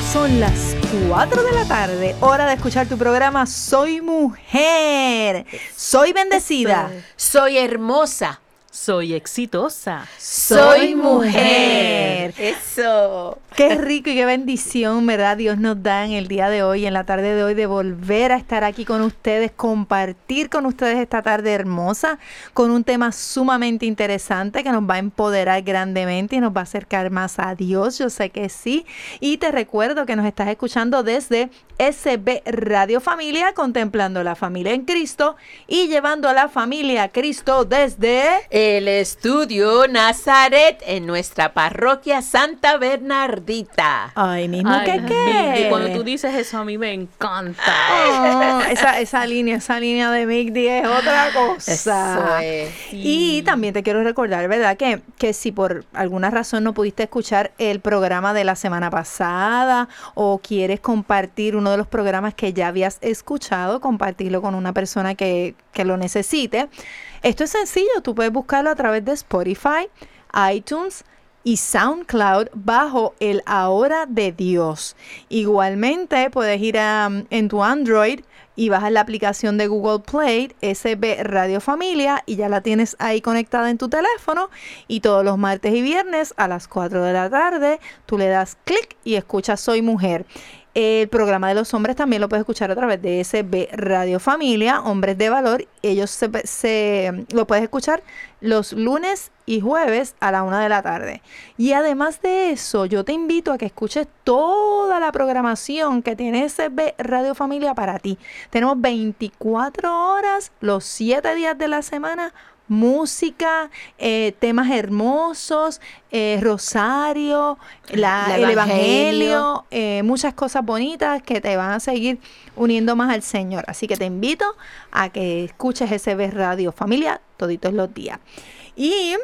son las 4 de la tarde, hora de escuchar tu programa Soy Mujer, soy bendecida, soy hermosa, soy exitosa. Soy mujer. Eso. Qué rico y qué bendición, ¿verdad? Dios nos da en el día de hoy, en la tarde de hoy, de volver a estar aquí con ustedes, compartir con ustedes esta tarde hermosa, con un tema sumamente interesante que nos va a empoderar grandemente y nos va a acercar más a Dios. Yo sé que sí. Y te recuerdo que nos estás escuchando desde SB Radio Familia, contemplando la familia en Cristo y llevando a la familia a Cristo desde el estudio Nazaret en nuestra parroquia Santa Bernardita. Ay, mismo que qué. Cuando tú dices eso a mí me encanta. Oh, esa, esa línea, esa línea de Big D es otra cosa. Y también te quiero recordar, ¿verdad? Que, que si por alguna razón no pudiste escuchar el programa de la semana pasada o quieres compartir uno de los programas que ya habías escuchado, compartirlo con una persona que, que lo necesite. Esto es sencillo, tú puedes buscarlo a través de Spotify, iTunes, y SoundCloud bajo el Ahora de Dios. Igualmente puedes ir a, en tu Android y bajas la aplicación de Google Play SB Radio Familia y ya la tienes ahí conectada en tu teléfono y todos los martes y viernes a las 4 de la tarde tú le das clic y escuchas Soy Mujer. El programa de los hombres también lo puedes escuchar a través de SB Radio Familia, Hombres de Valor. Ellos se, lo puedes escuchar los lunes y jueves a la una de la tarde. Y además de eso, yo te invito a que escuches toda la programación que tiene SB Radio Familia para ti. Tenemos 24 horas, los 7 días de la semana música, eh, temas hermosos, eh, rosario, el evangelio, eh, muchas cosas bonitas que te van a seguir uniendo más al Señor. Así que te invito a que escuches SB Radio Familia toditos los días. Y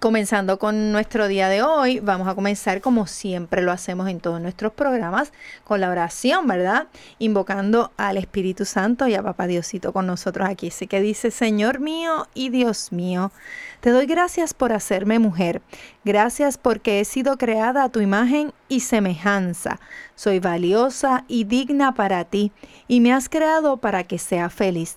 Comenzando con nuestro día de hoy, vamos a comenzar como siempre lo hacemos en todos nuestros programas, con la oración, ¿verdad? Invocando al Espíritu Santo y a Papá Diosito con nosotros aquí. Así que dice, Señor mío y Dios mío, te doy gracias por hacerme mujer. Gracias porque he sido creada a tu imagen y semejanza. Soy valiosa y digna para ti y me has creado para que sea feliz.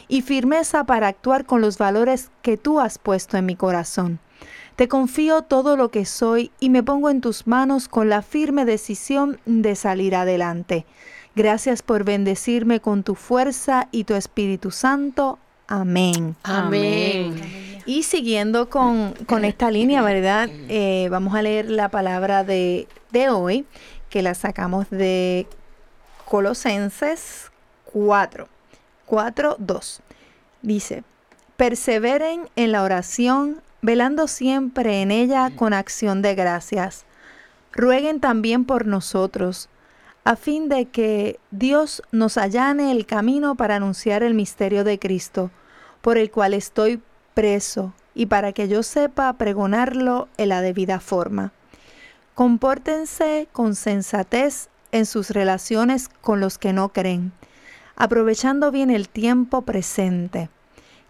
y firmeza para actuar con los valores que tú has puesto en mi corazón. Te confío todo lo que soy y me pongo en tus manos con la firme decisión de salir adelante. Gracias por bendecirme con tu fuerza y tu Espíritu Santo. Amén. Amén. Y siguiendo con, esta línea, ¿verdad? Eh, vamos a leer la palabra de, de hoy, que la sacamos de Colosenses 4. 4.2. Dice, perseveren en la oración, velando siempre en ella con acción de gracias. Rueguen también por nosotros, a fin de que Dios nos allane el camino para anunciar el misterio de Cristo, por el cual estoy preso, y para que yo sepa pregonarlo en la debida forma. Compórtense con sensatez en sus relaciones con los que no creen, aprovechando bien el tiempo presente.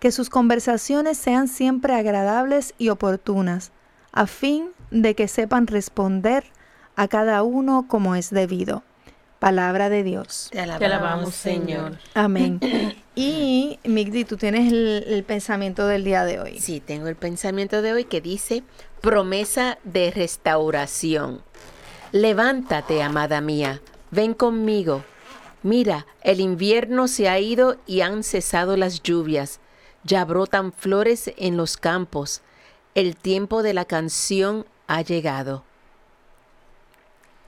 Que sus conversaciones sean siempre agradables y oportunas, a fin de que sepan responder a cada uno como es debido. Palabra de Dios. Te alabamos, Te alabamos, Señor. Amén. Y Migdi, tú tienes el, el pensamiento del día de hoy. Sí, tengo el pensamiento de hoy que dice promesa de restauración. Levántate, amada mía, ven conmigo. Mira, el invierno se ha ido y han cesado las lluvias. Ya brotan flores en los campos. El tiempo de la canción ha llegado.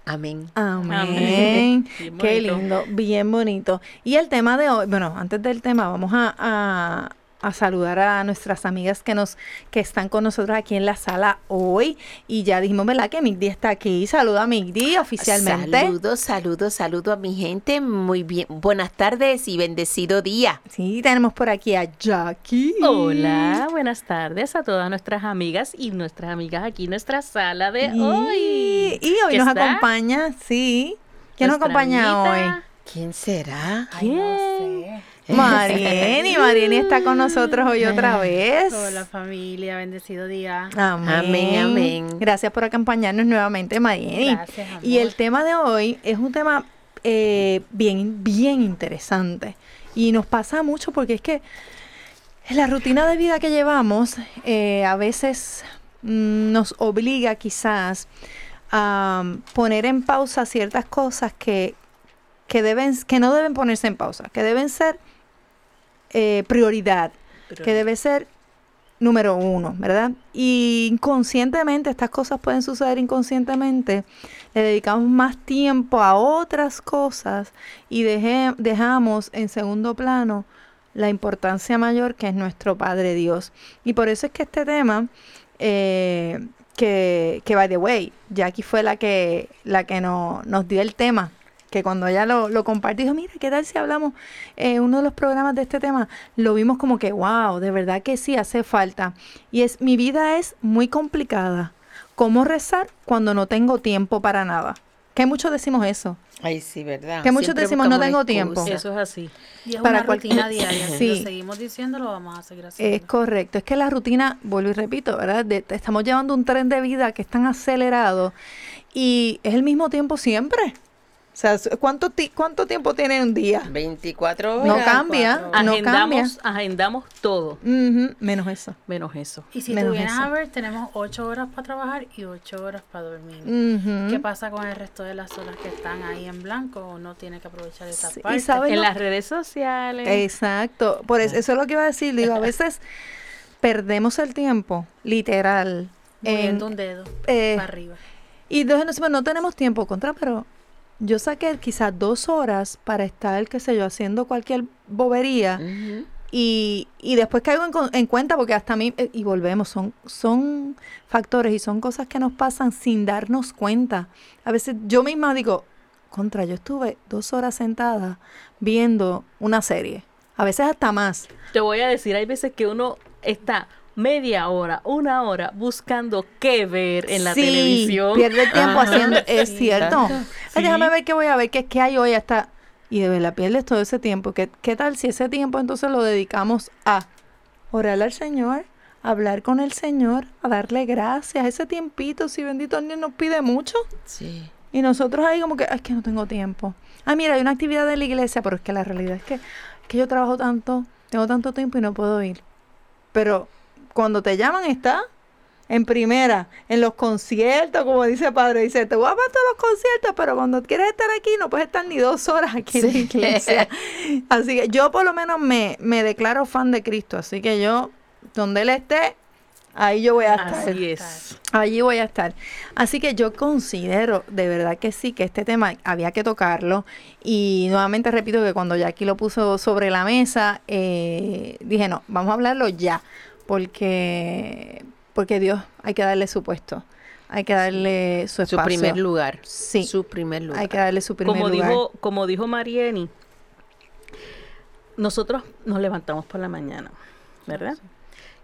Amén. Amén. Qué lindo, bien bonito. Y el tema de hoy, bueno, antes del tema, vamos a, a- a saludar a nuestras amigas que nos que están con nosotros aquí en la sala hoy. Y ya dijimos, ¿verdad? Que Migdi está aquí. Saluda a Migdi oficialmente. Saludos, saludos, saludos a mi gente. Muy bien. Buenas tardes y bendecido día. Sí, tenemos por aquí a Jackie. Hola, buenas tardes a todas nuestras amigas y nuestras amigas aquí en nuestra sala de Y, hoy. y hoy ¿Qué nos está? acompaña, sí. ¿Quién nos acompaña hoy? ¿Quién será? ¿Quién? Marieni, Marieni está con nosotros hoy otra vez. Hola familia, bendecido día. Amén. Amén, amén. Gracias por acompañarnos nuevamente, Marieni. Gracias, amor. Y el tema de hoy es un tema eh, bien, bien interesante. Y nos pasa mucho porque es que la rutina de vida que llevamos eh, a veces mm, nos obliga quizás a poner en pausa ciertas cosas que, que, deben, que no deben ponerse en pausa, que deben ser eh, prioridad, que debe ser número uno, ¿verdad? Y inconscientemente, estas cosas pueden suceder inconscientemente, le dedicamos más tiempo a otras cosas y deje- dejamos en segundo plano la importancia mayor que es nuestro Padre Dios. Y por eso es que este tema, eh, que, que by the way, Jackie fue la que, la que no- nos dio el tema, que cuando ella lo, lo compartió, dijo, mira, ¿qué tal si hablamos eh, uno de los programas de este tema? Lo vimos como que, wow, de verdad que sí, hace falta. Y es, mi vida es muy complicada. ¿Cómo rezar cuando no tengo tiempo para nada? Que muchos decimos eso. Ay, sí, ¿verdad? Que muchos Siempre decimos, no tengo una tiempo. excusa. Eso es así. Y es para una cual- rutina diaria. Si Sí. lo seguimos diciendo, lo vamos a seguir haciendo. Es correcto, es que la rutina, vuelvo y repito, ¿verdad? De- estamos llevando un tren de vida que es tan acelerado y es el mismo tiempo siempre. O sea, ¿cuánto, ti- cuánto tiempo tiene un día? 24 horas. No cambia, no cambia. Agendamos, agendamos todo, Ujú, menos eso. menos eso. y si menos tú vienes eso. a ver, tenemos ocho horas para trabajar y ocho horas para dormir. Ujú. ¿Qué pasa con el resto de las horas que están ahí en blanco? Uno tiene que aprovechar esa Sí, parte. ¿sabes En las redes sociales. Exacto, por eso, eso es lo que iba a decir. Digo, a veces perdemos el tiempo, literal. en- un dedo eh, para arriba. Y entonces nos decimos, no tenemos tiempo contra, pero yo saqué quizás dos horas para estar, qué sé yo, haciendo cualquier bobería. Y, y después caigo en, en cuenta porque hasta a mí, eh, y volvemos, son, son factores y son cosas que nos pasan sin darnos cuenta. A veces yo misma digo, contra, yo estuve dos horas sentada viendo una serie, a veces hasta más. Te voy a decir, hay veces que uno está media hora, una hora buscando qué ver en la Sí, televisión. Pierde tiempo Ajá. haciendo, es Sí, cierto. Ay, déjame ver qué voy a ver, qué, qué hay hoy hasta... Y de verdad pierdes todo ese tiempo. ¿Qué, ¿Qué tal si ese tiempo entonces lo dedicamos a orar al Señor, a hablar con el Señor, a darle gracias? Ese tiempito, si bendito Dios nos pide mucho. Sí. Y nosotros ahí como que, "Ay, es que no tengo tiempo. Ah, mira, hay una actividad de la iglesia, pero es que la realidad es que, que yo trabajo tanto, tengo tanto tiempo y no puedo ir. Pero cuando te llaman está en primera, en los conciertos, como dice el padre, dice, te voy a todos los conciertos, pero cuando quieres estar aquí no puedes estar ni dos horas aquí en la iglesia. Así que yo por lo menos me, me declaro fan de Cristo, así que yo, donde Él esté, ahí yo voy a estar. Así es. Allí voy a estar. Así que yo considero de verdad que sí, que este tema había que tocarlo. Y nuevamente repito que cuando Jackie lo puso sobre la mesa, eh, dije, no, vamos a hablarlo ya. Porque, porque Dios hay que darle su puesto. Hay que darle su Su espacio. primer lugar. Sí. Su primer lugar. Hay que darle su primer como lugar. dijo, como dijo Marieni, nosotros nos levantamos por la mañana, ¿verdad?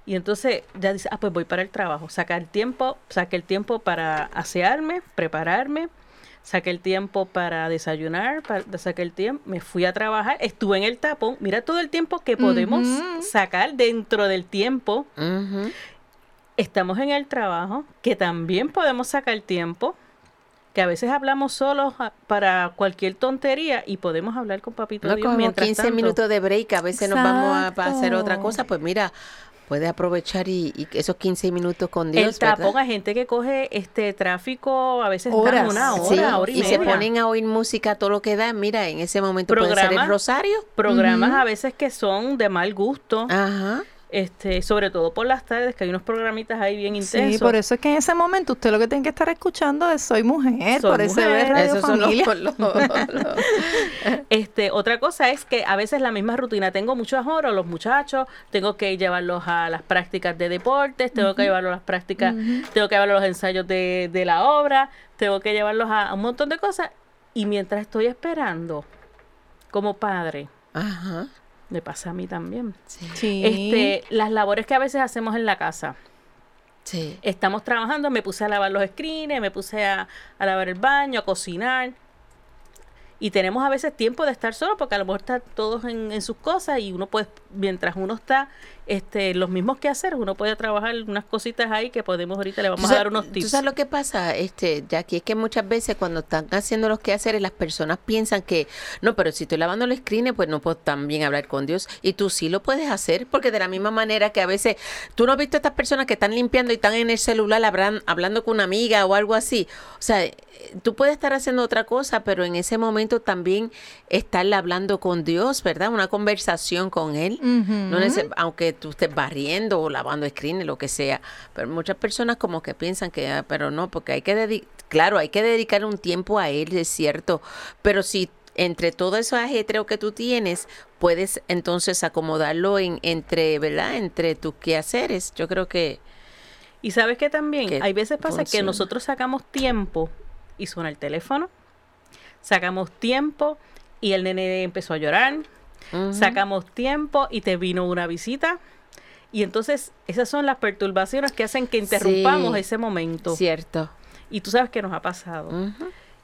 Y entonces ya dice, ah, pues voy para el trabajo. Sacar tiempo, saqué el tiempo para asearme, prepararme, saqué el tiempo para desayunar, para, saqué el tiempo, me fui a trabajar, estuve en el tapón. Mira todo el tiempo que podemos sacar dentro del tiempo. Estamos en el trabajo, que también podemos sacar tiempo, que a veces hablamos solos ah, para cualquier tontería y podemos hablar con Papito No Dios cogemos mientras 15 tanto. minutos de break, a veces nos vamos a, a hacer otra cosa, pues mira, puede aprovechar y, y esos 15 minutos con Dios, el tapón, hay gente que coge este tráfico, a veces Horas. una Sí, hora, hora y, y se media. ponen a oír música todo lo que da, mira, en ese momento puede ser el rosario. programas a veces que son de mal gusto, Ajá. Este, sobre todo por las tardes, que hay unos programitas ahí bien intensos. Sí, por eso es que en ese momento usted lo que tiene que estar escuchando es Soy Mujer, Soy por ese Mujer. Radio Esos son los- Familia. los- los- Este, otra cosa es que a veces la misma rutina, tengo muchos horas, los muchachos, tengo que llevarlos a las prácticas de deportes, tengo que llevarlos a las prácticas, tengo que llevarlos a los ensayos de, de la obra, tengo que llevarlos a, a un montón de cosas. Y mientras estoy esperando, como padre, Ajá. Me pasa a mí también. Sí. Este, las labores que a veces hacemos en la casa. Sí. Estamos trabajando, me puse a lavar los screens, me puse a, a lavar el baño, a cocinar. Y tenemos a veces tiempo de estar solo porque a lo mejor están todos en, en sus cosas y uno puede, mientras uno está este, los mismos que hacer, uno puede trabajar unas cositas ahí que podemos ahorita, le ¿Tú vamos a dar unos ¿Tú tips. sabes lo que pasa, este, Jackie? Es que muchas veces cuando están haciendo los quehaceres, las personas piensan que, no, pero si estoy lavando los screens, pues no puedo también hablar con Dios. Y tú sí lo puedes hacer, porque de la misma manera que a veces, tú no has visto a estas personas que están limpiando y están en el celular hablan- hablando con una amiga o algo así. O sea, eh, tú puedes estar haciendo otra cosa, pero en ese momento también estar hablando con Dios, ¿verdad? Una conversación con Él. No neces- aunque tú estés barriendo o lavando screen, lo que sea. Pero muchas personas como que piensan que, ah, pero no, porque hay que dedicar, claro, hay que dedicar un tiempo a él, es cierto. Pero si entre todo ese ajetreo que tú tienes, puedes entonces acomodarlo en, entre, ¿verdad? Entre tus quehaceres. Yo creo que Y sabes que también que hay veces pasa que nosotros sacamos tiempo y suena el teléfono, sacamos tiempo y el nene empezó a llorar, sacamos tiempo y te vino una visita. Y entonces esas son las perturbaciones que hacen que interrumpamos Sí. ese momento. cierto. Y tú sabes que nos ha pasado.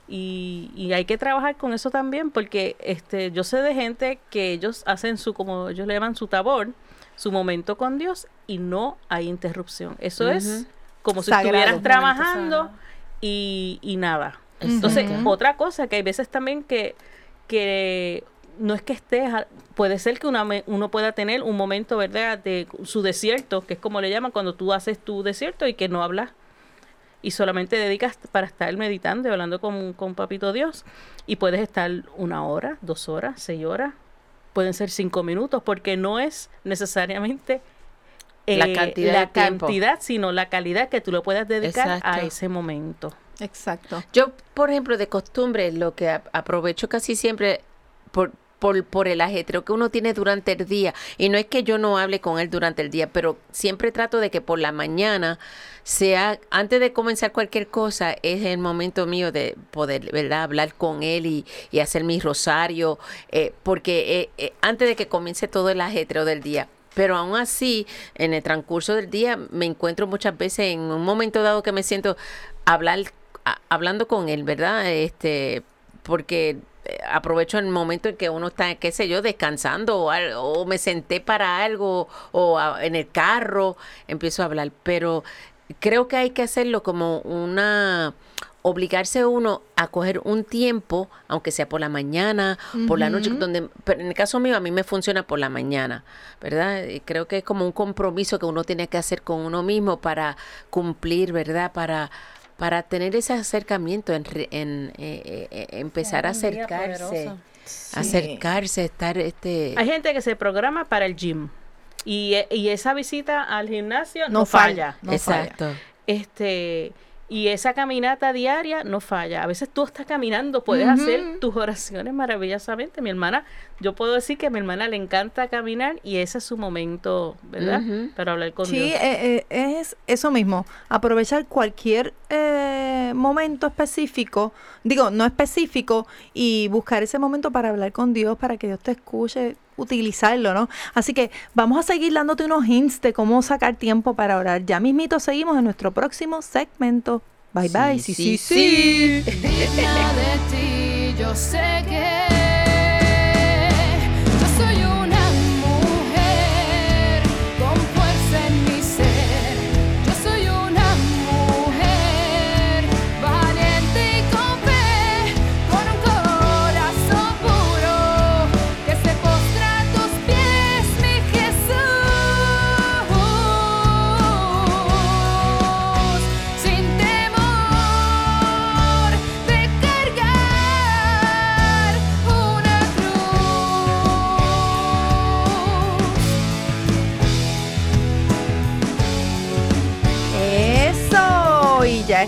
Y, y hay que trabajar con eso también porque este yo sé de gente que ellos hacen su, como ellos le llaman su tabor, su momento con Dios y no hay interrupción. Eso es como si Sagrado. estuvieras trabajando y, y nada. Entonces, otra cosa que hay veces también que, que no es que estés, puede ser que una me- uno pueda tener un momento, ¿verdad?, de su desierto, que es como le llaman cuando tú haces tu desierto y que no hablas y solamente dedicas para estar meditando y hablando con, con Papito Dios. Y puedes estar una hora, dos horas, seis horas, pueden ser cinco minutos, porque no es necesariamente La eh, cantidad la cantidad, sino la calidad que tú le puedas dedicar a ese momento. Exacto. Yo, por ejemplo, de costumbre, lo que aprovecho casi siempre por, por, por el ajetreo que uno tiene durante el día, y no es que yo no hable con él durante el día, pero siempre trato de que por la mañana sea, antes de comenzar cualquier cosa, es el momento mío de poder, ¿verdad?, hablar con él y, y hacer mi rosario, eh, porque eh, eh, antes de que comience todo el ajetreo del día. Pero aún así, en el transcurso del día, me encuentro muchas veces en un momento dado que me siento hablar, hablando con él, ¿verdad? Este, porque aprovecho el momento en que uno está, qué sé yo, descansando o, o me senté para algo o a- en el carro, empiezo a hablar. Pero creo que hay que hacerlo como una obligarse uno a coger un tiempo, aunque sea por la mañana, por la noche, donde, pero en el caso mío a mí me funciona por la mañana, ¿verdad? Y creo que es como un compromiso que uno tiene que hacer con uno mismo para cumplir, ¿verdad? Para para tener ese acercamiento, en, re- en, eh, eh, eh, empezar a acercarse, acercarse, estar este Hay gente que se programa para el gym y, e- y esa visita al gimnasio no, No falla. falla. no falla. exacto. Este, y esa caminata diaria no falla. A veces tú estás caminando, puedes hacer tus oraciones maravillosamente. Mi hermana, yo puedo decir que a mi hermana le encanta caminar y ese es su momento, ¿verdad? Para hablar con Sí, Dios. eh, eh, es eso mismo. Aprovechar cualquier eh, momento específico, digo, no específico, y buscar ese momento para hablar con Dios, para que Dios te escuche. Utilizarlo, ¿no? Así que vamos a seguir dándote unos hints de cómo sacar tiempo para orar. Ya mismito seguimos en nuestro próximo segmento. Bye bye. Sí, sí, sí. sí. de ti, yo sé que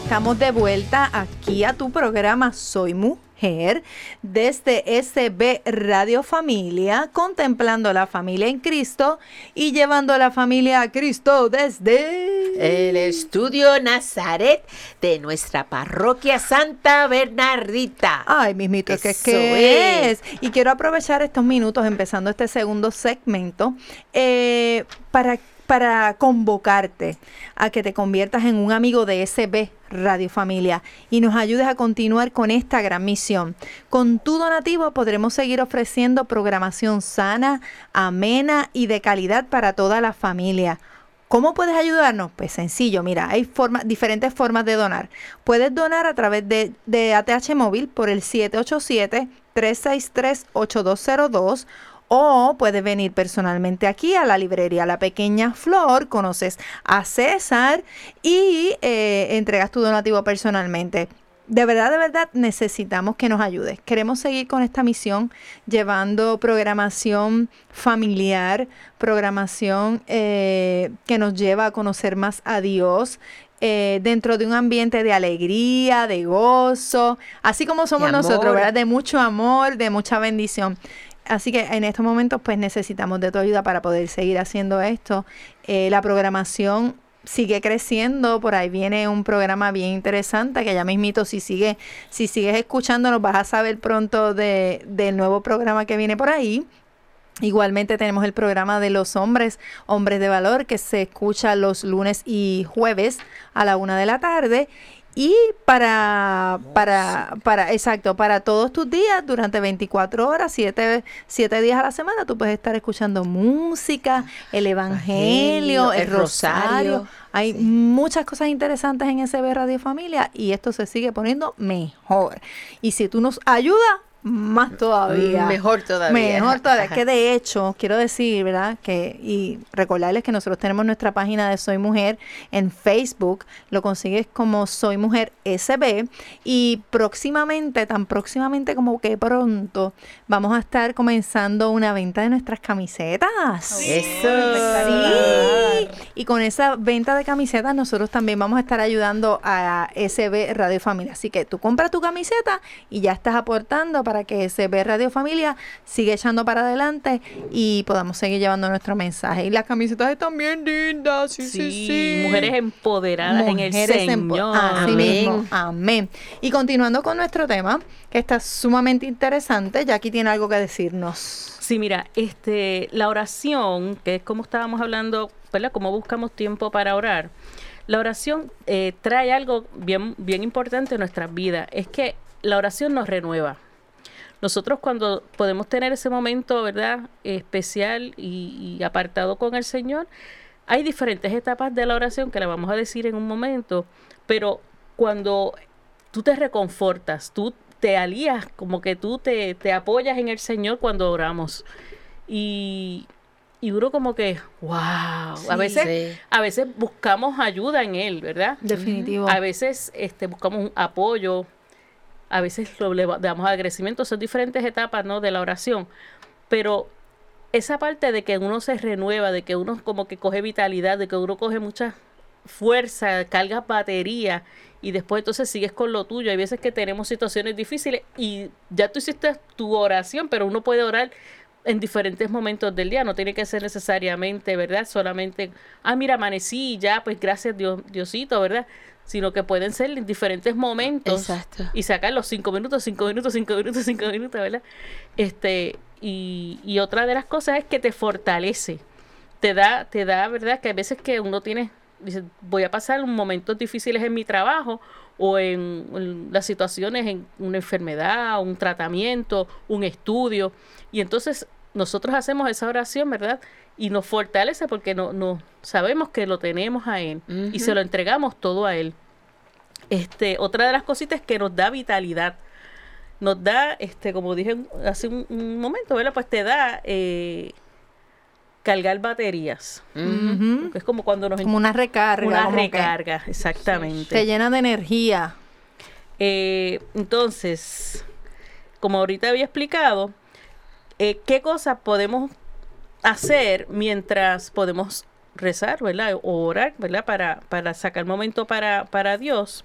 estamos de vuelta aquí a tu programa Soy Mujer desde SB Radio Familia, contemplando la familia en Cristo y llevando a la familia a Cristo desde el estudio Nazaret de nuestra parroquia Santa Bernardita. Ay, mismito, que es que es. Y quiero aprovechar estos minutos, empezando este segundo segmento, eh, para para convocarte a que te conviertas en un amigo de SB Radio Familia y nos ayudes a continuar con esta gran misión. Con tu donativo podremos seguir ofreciendo programación sana, amena y de calidad para toda la familia. ¿Cómo puedes ayudarnos? Pues sencillo, mira, hay diferentes formas de donar. Puedes donar a través de, de ATH Móvil por el 787-363-8202 o puedes venir personalmente aquí a la librería La Pequeña Flor, conoces a César y eh, entregas tu donativo personalmente. De verdad, de verdad necesitamos que nos ayudes. Queremos seguir con esta misión llevando programación familiar, programación eh, que nos lleva a conocer más a Dios, eh, dentro de un ambiente de alegría, de gozo, así como somos nosotros, ¿verdad? De mucho amor, de mucha bendición. Así que en estos momentos pues necesitamos de tu ayuda para poder seguir haciendo esto. Eh, la programación sigue creciendo, por ahí viene un programa bien interesante que ya mismito si sigue, si sigues escuchándonos vas a saber pronto de, del nuevo programa que viene por ahí. Igualmente tenemos el programa de los hombres, hombres de valor, que se escucha los lunes y jueves a la una de la tarde. Y para, para, para, exacto, para todos tus días, durante 24 horas, 7, días a la semana, tú puedes estar escuchando música, el evangelio, el, rosario. Hay muchas cosas interesantes en SB Radio Familia y esto se sigue poniendo mejor. Y si tú nos ayudas, más todavía. Mejor todavía. Mejor todavía. que de hecho, quiero decir, ¿verdad? Que, y recordarles que nosotros tenemos nuestra página de Soy Mujer en Facebook. Lo consigues como Soy Mujer SB. Y próximamente, tan próximamente como que pronto, vamos a estar comenzando una venta de nuestras camisetas. Eso. Sí. Y con esa venta de camisetas, nosotros también vamos a estar ayudando a SB Radio Familia. Así que tú compras tu camiseta y ya estás aportando para que se ve Radio Familia siga echando para adelante y podamos seguir llevando nuestro mensaje. Y las camisetas están bien lindas, sí, sí, sí. Mujeres empoderadas en el Señor. Amén. Amén. Y continuando con nuestro tema, que está sumamente interesante, aquí tiene algo que decirnos. Sí, mira, este, la oración, que es como estábamos hablando, ¿verdad? Cómo buscamos tiempo para orar. La oración eh, trae algo bien, bien importante en nuestras vidas. Es que la oración nos renueva. Nosotros cuando podemos tener ese momento, ¿verdad? Especial y, apartado con el Señor, hay diferentes etapas de la oración que le vamos a decir en un momento, pero cuando tú te reconfortas, tú te alías, como que tú te, apoyas en el Señor cuando oramos. Y, y uno como que, wow, a veces a veces buscamos ayuda en él, ¿verdad? Definitivo. A veces este buscamos un apoyo, a veces le damos agradecimiento, son diferentes etapas ¿no? de la oración, pero esa parte de que uno se renueva, de que uno como que coge vitalidad, de que uno coge mucha fuerza, carga batería y después entonces sigues con lo tuyo. Hay veces que tenemos situaciones difíciles y ya tú hiciste tu oración, pero uno puede orar en diferentes momentos del día, no tiene que ser necesariamente, ¿verdad? Solamente, ah, mira, amanecí ya, pues gracias Dios, Diosito, ¿verdad? Sino que pueden ser en diferentes momentos Exacto. y sacar los cinco minutos, cinco minutos, cinco minutos, cinco minutos, ¿verdad? Este, y, y otra de las cosas es que te fortalece, te da, te da, ¿verdad? Que a veces que uno tiene, dice, voy a pasar momentos difíciles en mi trabajo o en, en las situaciones, en una enfermedad, un tratamiento, un estudio, y entonces nosotros hacemos esa oración, ¿verdad? Y nos fortalece porque no, no sabemos que lo tenemos a Él y se lo entregamos todo a Él. Este, otra de las cositas es que nos da vitalidad. Nos da, este, como dije hace un, un momento, ¿verdad? Pues te da eh, cargar baterías. Es como cuando nos Como una recarga. una como que recarga, exactamente. Te llena de energía. Eh, entonces, como ahorita había explicado, eh, ¿qué cosas podemos hacer mientras podemos rezar, ¿verdad? O orar, ¿verdad? Para, para sacar momento para, para Dios.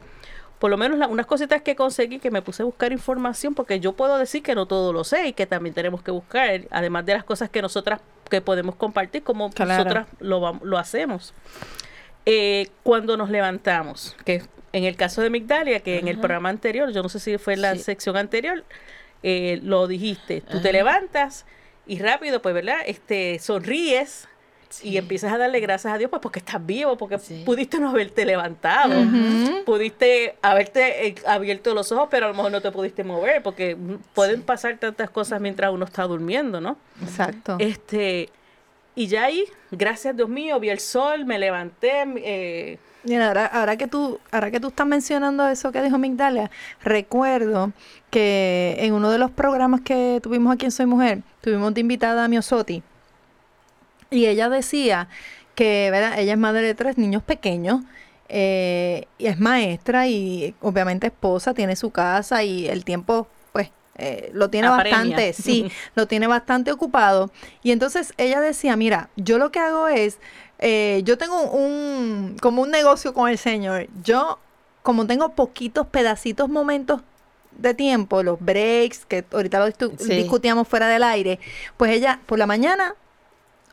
Por lo menos la- unas cositas que conseguí que me puse a buscar información porque yo puedo decir que no todo lo sé y que también tenemos que buscar, además de las cosas que nosotras que podemos compartir, como Claro. nosotras lo, lo hacemos. Eh, cuando nos levantamos, que en el caso de Migdalia, que en el programa anterior, yo no sé si fue en la Sí. sección anterior, eh, lo dijiste, tú te levantas y rápido, pues, ¿verdad? Este, sonríes y empiezas a darle gracias a Dios, pues, porque estás vivo, porque Sí. pudiste no haberte levantado, pudiste haberte eh, abierto los ojos, pero a lo mejor no te pudiste mover, porque pueden pasar tantas cosas mientras uno está durmiendo, ¿no? Exacto. Este, y ya ahí, gracias Dios mío, vi el sol, me levanté, eh, Mira, ahora, ahora que tú, ahora que tú estás mencionando eso que dijo Migdalia, recuerdo que en uno de los programas que tuvimos aquí en Soy Mujer, tuvimos de invitada a Miosotti. Y ella decía que, ¿verdad? Ella es madre de tres niños pequeños. eh, y es maestra y obviamente esposa, tiene su casa y el tiempo, pues, eh, lo tiene Apremia. bastante, sí, lo tiene bastante ocupado. Y entonces ella decía, mira, yo lo que hago es, eh, yo tengo un, como un negocio con el Señor. Yo, como tengo poquitos pedacitos, momentos de tiempo, los breaks, que ahorita lo Sí. discutíamos fuera del aire, pues ella por la mañana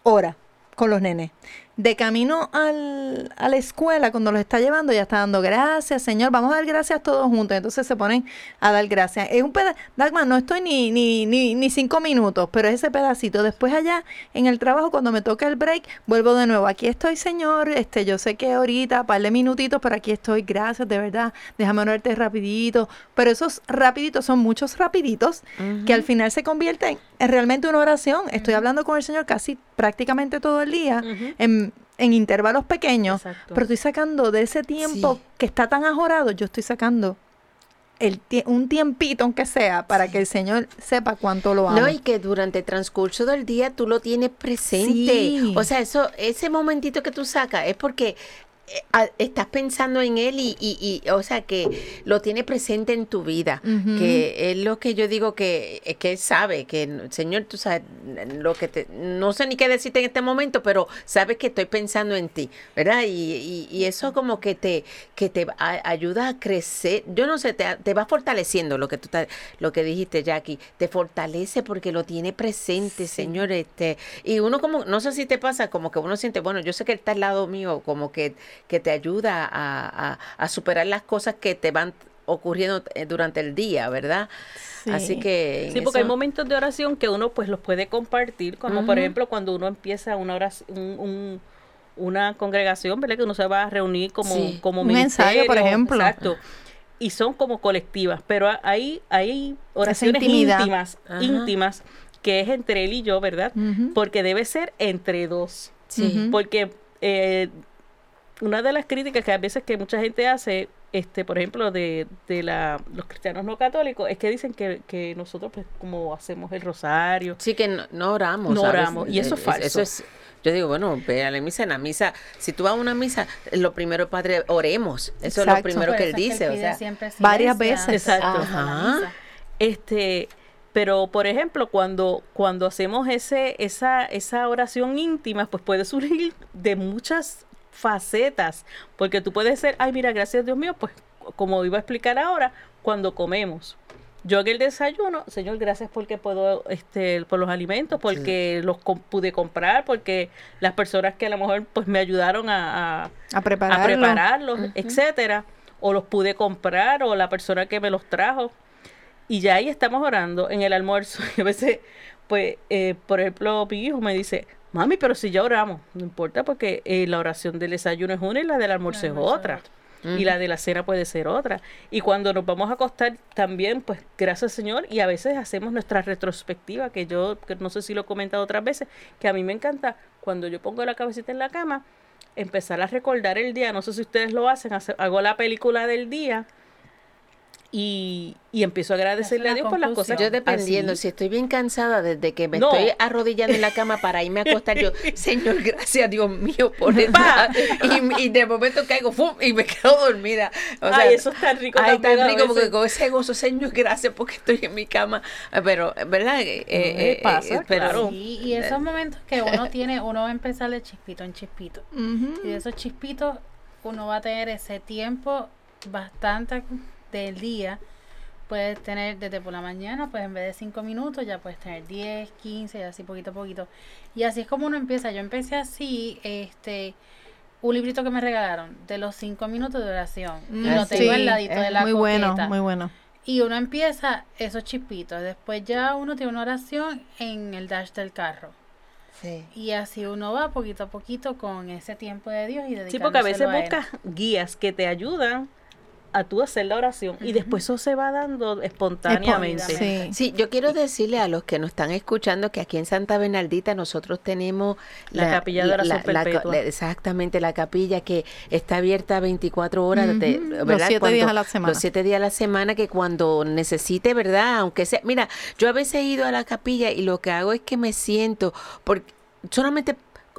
ora con los nenes. De camino al, a la escuela, cuando los está llevando, ya está dando gracias, Señor, vamos a dar gracias todos juntos. Entonces se ponen a dar gracias. Es un pedazo, Dagmar, no estoy ni, ni, ni, ni cinco minutos, pero es ese pedacito. Después allá en el trabajo, cuando me toca el break, vuelvo de nuevo. Aquí estoy, Señor. Este, yo sé que ahorita, par de minutitos, pero aquí estoy. Gracias, de verdad. Déjame orarte rapidito. Pero esos rapiditos son muchos rapiditos que al final se convierten en realmente una oración. Estoy hablando con el Señor casi prácticamente todo el día, en, en intervalos pequeños, Exacto. pero estoy sacando de ese tiempo Sí. que está tan ajorado, yo estoy sacando el tie- un tiempito, aunque sea, para que el Señor sepa cuánto lo amo. No, y que durante el transcurso del día tú lo tienes presente. Sí. O sea, eso, ese momentito que tú sacas es porque estás pensando en él y, y, y, o sea, que lo tiene presente en tu vida. Que es lo que yo digo que, es que él sabe, que Señor, tú sabes, lo que te, no sé ni qué decirte en este momento, pero sabes que estoy pensando en ti, ¿verdad? Y, y, eso como que te, que te ayuda a crecer. Yo no sé, te, te va fortaleciendo lo que tú lo que dijiste, Jackie. Te fortalece porque lo tiene presente, Señor. Este, y uno como, no sé si te pasa, como que uno siente, bueno, yo sé que él está al lado mío, como que, que te ayuda a, a, a superar las cosas que te van ocurriendo eh, durante el día, ¿verdad? Sí. Así que Sí, porque hay momentos de oración que uno pues los puede compartir, como por ejemplo cuando uno empieza una oración, un- un- una congregación, ¿verdad? Que uno se va a reunir como, Sí. como Un ensayo, por ejemplo. Exacto. Y son como colectivas, pero a- hay, hay oraciones íntimas, Ajá. íntimas, que es entre él y yo, ¿verdad? Porque debe ser entre dos. Sí. Porque eh, una de las críticas que a veces que mucha gente hace, este, por ejemplo, de, de la, los cristianos no católicos, es que dicen que, que nosotros, pues, como hacemos el rosario, Sí, que no, no oramos. No ¿sabes? oramos, y eso es Eh, falso. Eso es, yo digo, bueno, ve a la misa, en la misa, si tú vas a una misa, lo primero, Padre, oremos. Eso es lo primero que él es dice. o pide sea, varias veces. Exacto. Ajá. Este, pero por ejemplo, cuando, cuando hacemos ese, esa, esa oración íntima, pues puede surgir de muchas facetas, porque tú puedes ser, ay, mira, gracias Dios mío, pues como iba a explicar ahora, cuando comemos. Yo en el desayuno, Señor, gracias porque puedo, este, por los alimentos, porque los com- pude comprar, porque las personas que a lo mejor pues me ayudaron a, a- A prepararlo. a prepararlos, etcétera, o los pude comprar, o la persona que me los trajo. Y ya ahí estamos orando en el almuerzo. Y a veces, pues, eh, por ejemplo, mi hijo me dice, mami, pero si ya oramos, no importa porque eh, la oración del desayuno es una y la del almuerzo es otra. Y la de la cena puede ser otra. Y cuando nos vamos a acostar también, pues gracias Señor, y a veces hacemos nuestra retrospectiva, que yo que no sé si lo he comentado otras veces, que a mí me encanta cuando yo pongo la cabecita en la cama, empezar a recordar el día, no sé si ustedes lo hacen, hace- hago la película del día y, y empiezo a agradecerle a Dios por las cosas. Yo dependiendo, así. si estoy bien cansada desde que me No. estoy arrodillando en la cama para irme a acostar, yo, Señor, gracias Dios mío por el y, y de momento caigo ¡fum! y me quedo dormida. O sea, Ay, eso es tan rico Ay, tan rico porque con ese gozo, Señor, gracias porque estoy en mi cama. Eh, Pero, ¿verdad? Eh, eh, pasa, eh, pero claro. Sí, y esos momentos que uno tiene, uno va a empezar de chispito en chispito. Y de esos chispitos, uno va a tener ese tiempo bastante del día. Puedes tener desde por la mañana, pues en vez de 5 minutos, ya puedes tener 10, 15, y así poquito a poquito. Y así es como uno empieza. Yo empecé así, este, un librito que me regalaron de los 5 minutos de oración. Y Mm, lo sí, tengo al ladito de la Muy bueno, muy bueno. Y uno empieza esos chispitos. Después ya uno tiene una oración en el dash del carro. Sí. Y así uno va poquito a poquito con ese tiempo de Dios y Sí, porque a veces él. buscas guías que te ayudan a tú hacer la oración y después eso se va dando espontáneamente. Sí. Sí, yo quiero decirle a los que nos están escuchando que aquí en Santa Bernardita nosotros tenemos La capilla de oración la- perpetua. la- exactamente, la capilla que está abierta 24 horas, de- los siete Cuando- días a la semana. Los siete días a la semana que cuando necesite, ¿verdad? Aunque sea, mira, yo a veces he ido a la capilla y lo que hago es que me siento, porque solamente,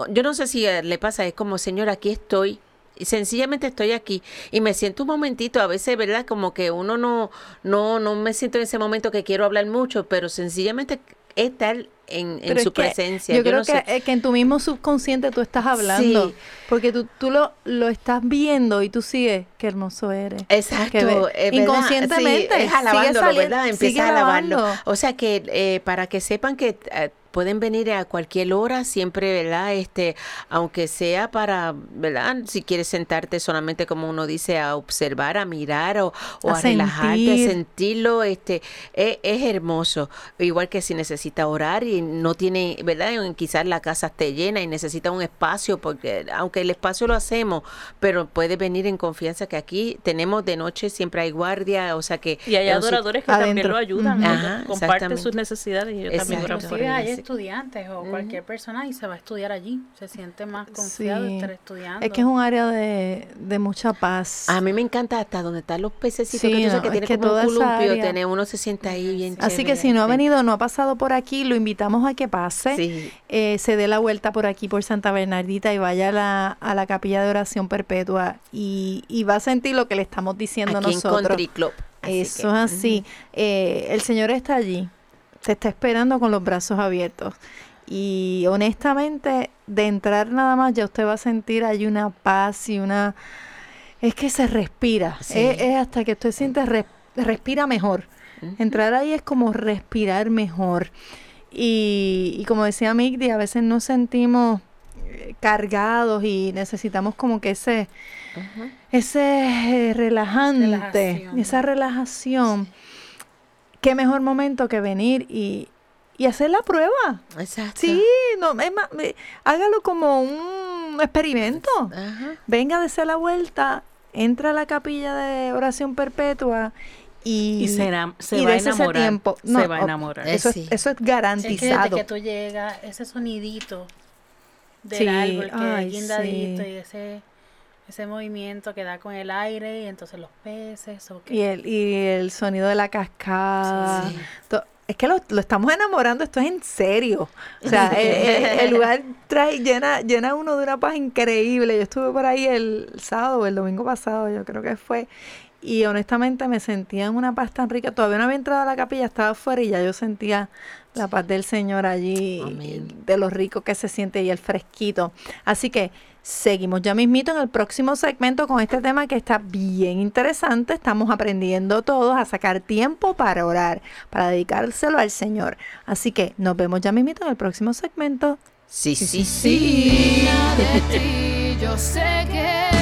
yo no sé si le pasa, es como, Señor, aquí estoy. Y sencillamente estoy aquí y me siento un momentito, a veces, ¿verdad? Como que uno no, no, no me siento en ese momento que quiero hablar mucho, pero sencillamente estar en, en su presencia. Yo, creo no que, sé. eh, que en tu mismo subconsciente tú estás hablando. Sí. Porque tú, tú lo, lo estás viendo y tú sigues, qué hermoso eres. Exacto, verdad, inconscientemente, sí, es sigue alabándolo, saliendo- ¿verdad? sigue Empieza a alabarlo. O sea que eh, para que sepan que eh, pueden venir a cualquier hora, siempre, ¿verdad? Este, aunque sea para, ¿verdad? Si quieres sentarte solamente como uno dice a observar, a mirar o, o A a, relajarte, a sentir. sentirlo, este, es, es hermoso. Igual que si necesita orar y no tiene, ¿verdad? Quizás la casa esté llena y necesita un espacio, porque aunque el espacio lo hacemos, pero puede venir en confianza que aquí tenemos de noche, siempre hay guardia, o sea que... Y hay adoradores que también lo ayudan, Ajá, comparten sus necesidades y ellos también estudiantes o cualquier persona y se va a estudiar allí. Se siente más confiado de Sí. estar estudiando. Es que es un área de, de mucha paz. A mí me encanta hasta donde están los pececitos, Sí, que no, que es tiene que como un columpio, tiene, uno se sienta ahí bien Así que si no ha venido, no ha pasado por aquí, lo invitamos a que pase. Sí. eh, se dé la vuelta por aquí, por Santa Bernardita, y vaya a la, a la capilla de oración perpetua y, y va a sentir lo que le estamos diciendo Aquí en nosotros. Country Club. Así Eso que, es así. Eh, el Señor está allí, te está esperando con los brazos abiertos. Y honestamente, de entrar nada más, ya usted va a sentir hay una paz y una... Es que se respira. Sí. Es, es hasta que usted siente res- respira mejor. Entrar ahí es como respirar mejor. Y, y como decía Migdi, a veces nos sentimos eh, cargados y necesitamos como que ese, ese eh, relajante, Relajación. esa relajación. Qué mejor momento que venir y, y hacer la prueba. Exacto. Sí, no, es más, hágalo como un experimento. Ajá. Venga, dese la vuelta, entra a la capilla de oración perpetua y, Y se, enam- se y va a dese ese enamorar. tiempo. se No, va a enamorar. Eso, es- eso es Es que desde garantizado. que tú llegas, ese sonidito del Sí, árbol que ay, guindadito sí. y ese, ese movimiento que da con el aire y entonces los peces. O que- Y el, y el sonido de la cascada. Sí. Es que lo, lo estamos enamorando, esto es en serio. O sea, el, el- el lugar trae, llena, llena uno de una paz increíble. Yo estuve por ahí el sábado o el domingo pasado, yo creo que fue. y honestamente me sentía en una paz tan rica. Todavía no había entrado a la capilla, estaba afuera y ya yo sentía la paz del Señor allí, Amén. de lo rico que se siente y el fresquito. Así que seguimos ya mismito en el próximo segmento con este tema que está bien interesante. Estamos aprendiendo todos a sacar tiempo para orar, para dedicárselo al Señor. Así que nos vemos ya mismito en el próximo segmento. Sí, sí, sí. de ti yo sé que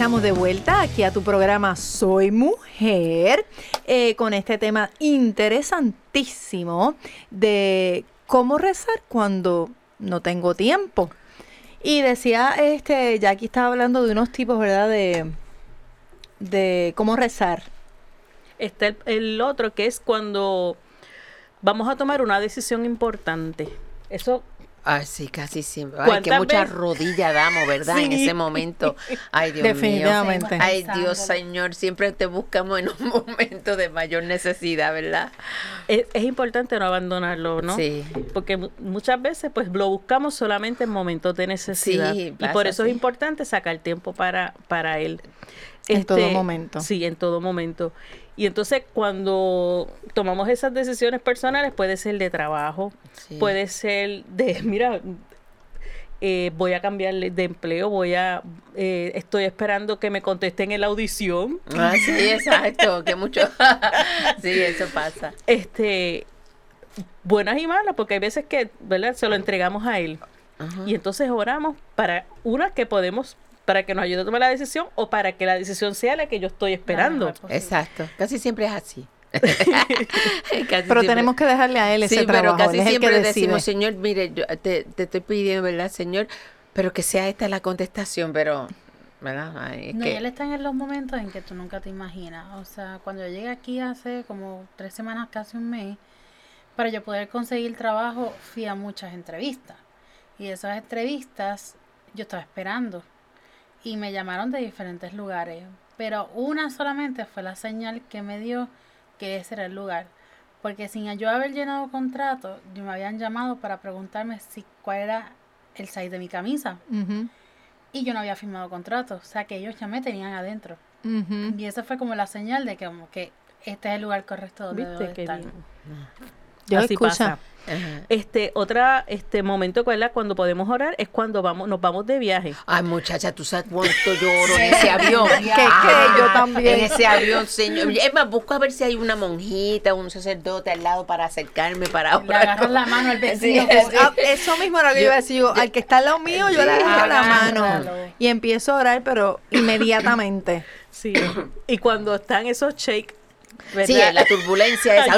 estamos de vuelta aquí a tu programa Soy Mujer eh, con este tema interesantísimo de cómo rezar cuando no tengo tiempo. Y decía, este, Jackie estaba hablando de unos tipos, ¿verdad? De, de cómo rezar. Está el, el otro que es cuando vamos a tomar una decisión importante. Eso Ay, sí, casi siempre. Ay, que ¿Cuántas muchas veces? rodillas damos, ¿verdad? En ese momento. Ay, Dios Definitivamente. mío. Ay, Dios. Señor, siempre te buscamos en un momento de mayor necesidad, ¿verdad? es, es importante no abandonarlo, ¿no? Sí. Porque mu- muchas veces pues lo buscamos solamente en momentos de necesidad. Sí, y por eso así. es importante sacar tiempo para, para él. Este, En todo momento. Sí, en todo momento. Y entonces cuando tomamos esas decisiones personales, puede ser de trabajo, Sí. puede ser de, mira, eh, voy a cambiar de empleo, voy a, eh, estoy esperando que me contesten en la audición. Ah, sí, exacto, que mucho. sí, eso pasa. este buenas y malas, porque hay veces que, ¿verdad? Se lo entregamos a él. Ajá. Y entonces oramos para una que podemos, para que nos ayude a tomar la decisión o para que la decisión sea la que yo estoy esperando. Exacto, casi siempre es así. Casi Pero siempre. tenemos que dejarle a él ese Sí, pero trabajo. casi él es el que siempre decide. decimos, Señor, mire, yo te, te estoy pidiendo, ¿verdad, Señor? Pero que sea esta la contestación, pero, ¿verdad? Ay, es No, que- él está en los momentos en que tú nunca te imaginas. O sea, cuando yo llegué aquí hace como tres semanas, casi un mes, para yo poder conseguir trabajo, fui a muchas entrevistas. Y esas entrevistas yo estaba esperando. Y me llamaron de diferentes lugares. Pero una solamente fue la señal que me dio que ese era el lugar. Porque sin yo haber llenado contrato, yo me habían llamado para preguntarme si cuál era el size de mi camisa. Y yo no había firmado contrato. O sea que ellos ya me tenían adentro. Y esa fue como la señal de que como que este es el lugar correcto donde debo ¿Viste de qué estar. bien? Dios Así escucha. pasa. Ajá. Este, otra, este momento, ¿verdad? Cuando podemos orar es cuando vamos, nos vamos de viaje. Ay, muchacha, tú sabes cuánto lloro en ese avión. ¿Qué, qué? Yo también. En ese avión, señor. Es más, busco a ver si hay una monjita, un sacerdote al lado para acercarme, para Le agarras la mano al vecino. Sí, como- sí. Ah, eso mismo era lo que yo iba a decir. Yo, al que está al lado mío, yo le agarro la mano. Y empiezo a orar, pero inmediatamente. Sí. y cuando están esos shakes, ¿verdad? Sí, la turbulencia esa.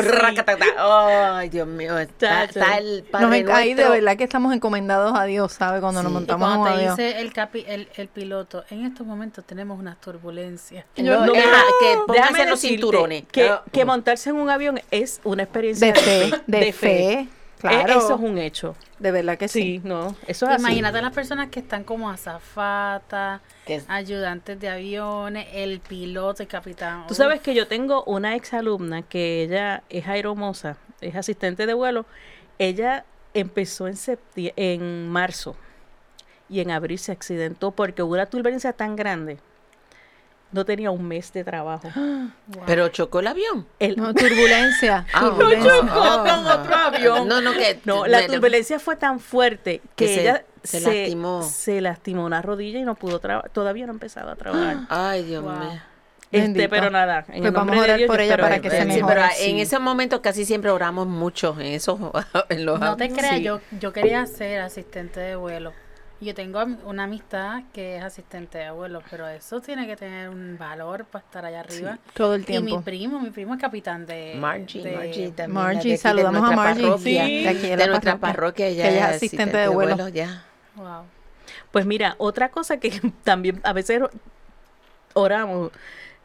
Ay, Dios mío. Está, el Nos Padre en- ahí de verdad que estamos encomendados a Dios, ¿sabe? Cuando nos Sí. Y montamos en un cuando te avión. dice el, capi, el, el piloto, en estos momentos tenemos unas turbulencias. No, No, mira, que pónganse déjame los cinturones. Que, que montarse en un avión es una experiencia De fe, de fe. E- Claro. Eso es un hecho. De verdad que sí. Sí, no, eso es así. Imagínate las personas que están como azafatas, ayudantes de aviones, el piloto, el capitán. Tú sabes que yo tengo una ex alumna que ella es aeromoza, es asistente de vuelo. Ella empezó en en marzo y en abril se accidentó porque hubo una turbulencia tan grande. No tenía un mes de trabajo. Wow. Pero chocó el avión. El- No, turbulencia. Ah, turbulencia. chocó con otro No, no, que. No, la bueno, turbulencia fue tan fuerte que, Que se- ella se lastimó. se lastimó una rodilla y no pudo trabajar. Todavía no ha empezado a trabajar. Ay, Dios Wow. mío. Este, Bendito. pero nada. En Pues el vamos a de orar Dios, por ella para que- se Sí, mejore. pero Sí. en ese momento casi siempre oramos mucho en esos en los No te creas, Sí. yo, yo quería ser asistente de vuelo. Yo tengo una amistad que es asistente de abuelos, pero eso tiene que tener un valor para estar allá arriba. Todo el Y mi tiempo. primo, mi primo es capitán de... Margie, de- Margie también. Margie, la de aquí de saludamos a Margie. parroquia. Sí. De aquí de nuestra parroquia, ella que ella es asistente de vuelo. ya. Wow. Pues mira, otra cosa que también a veces oramos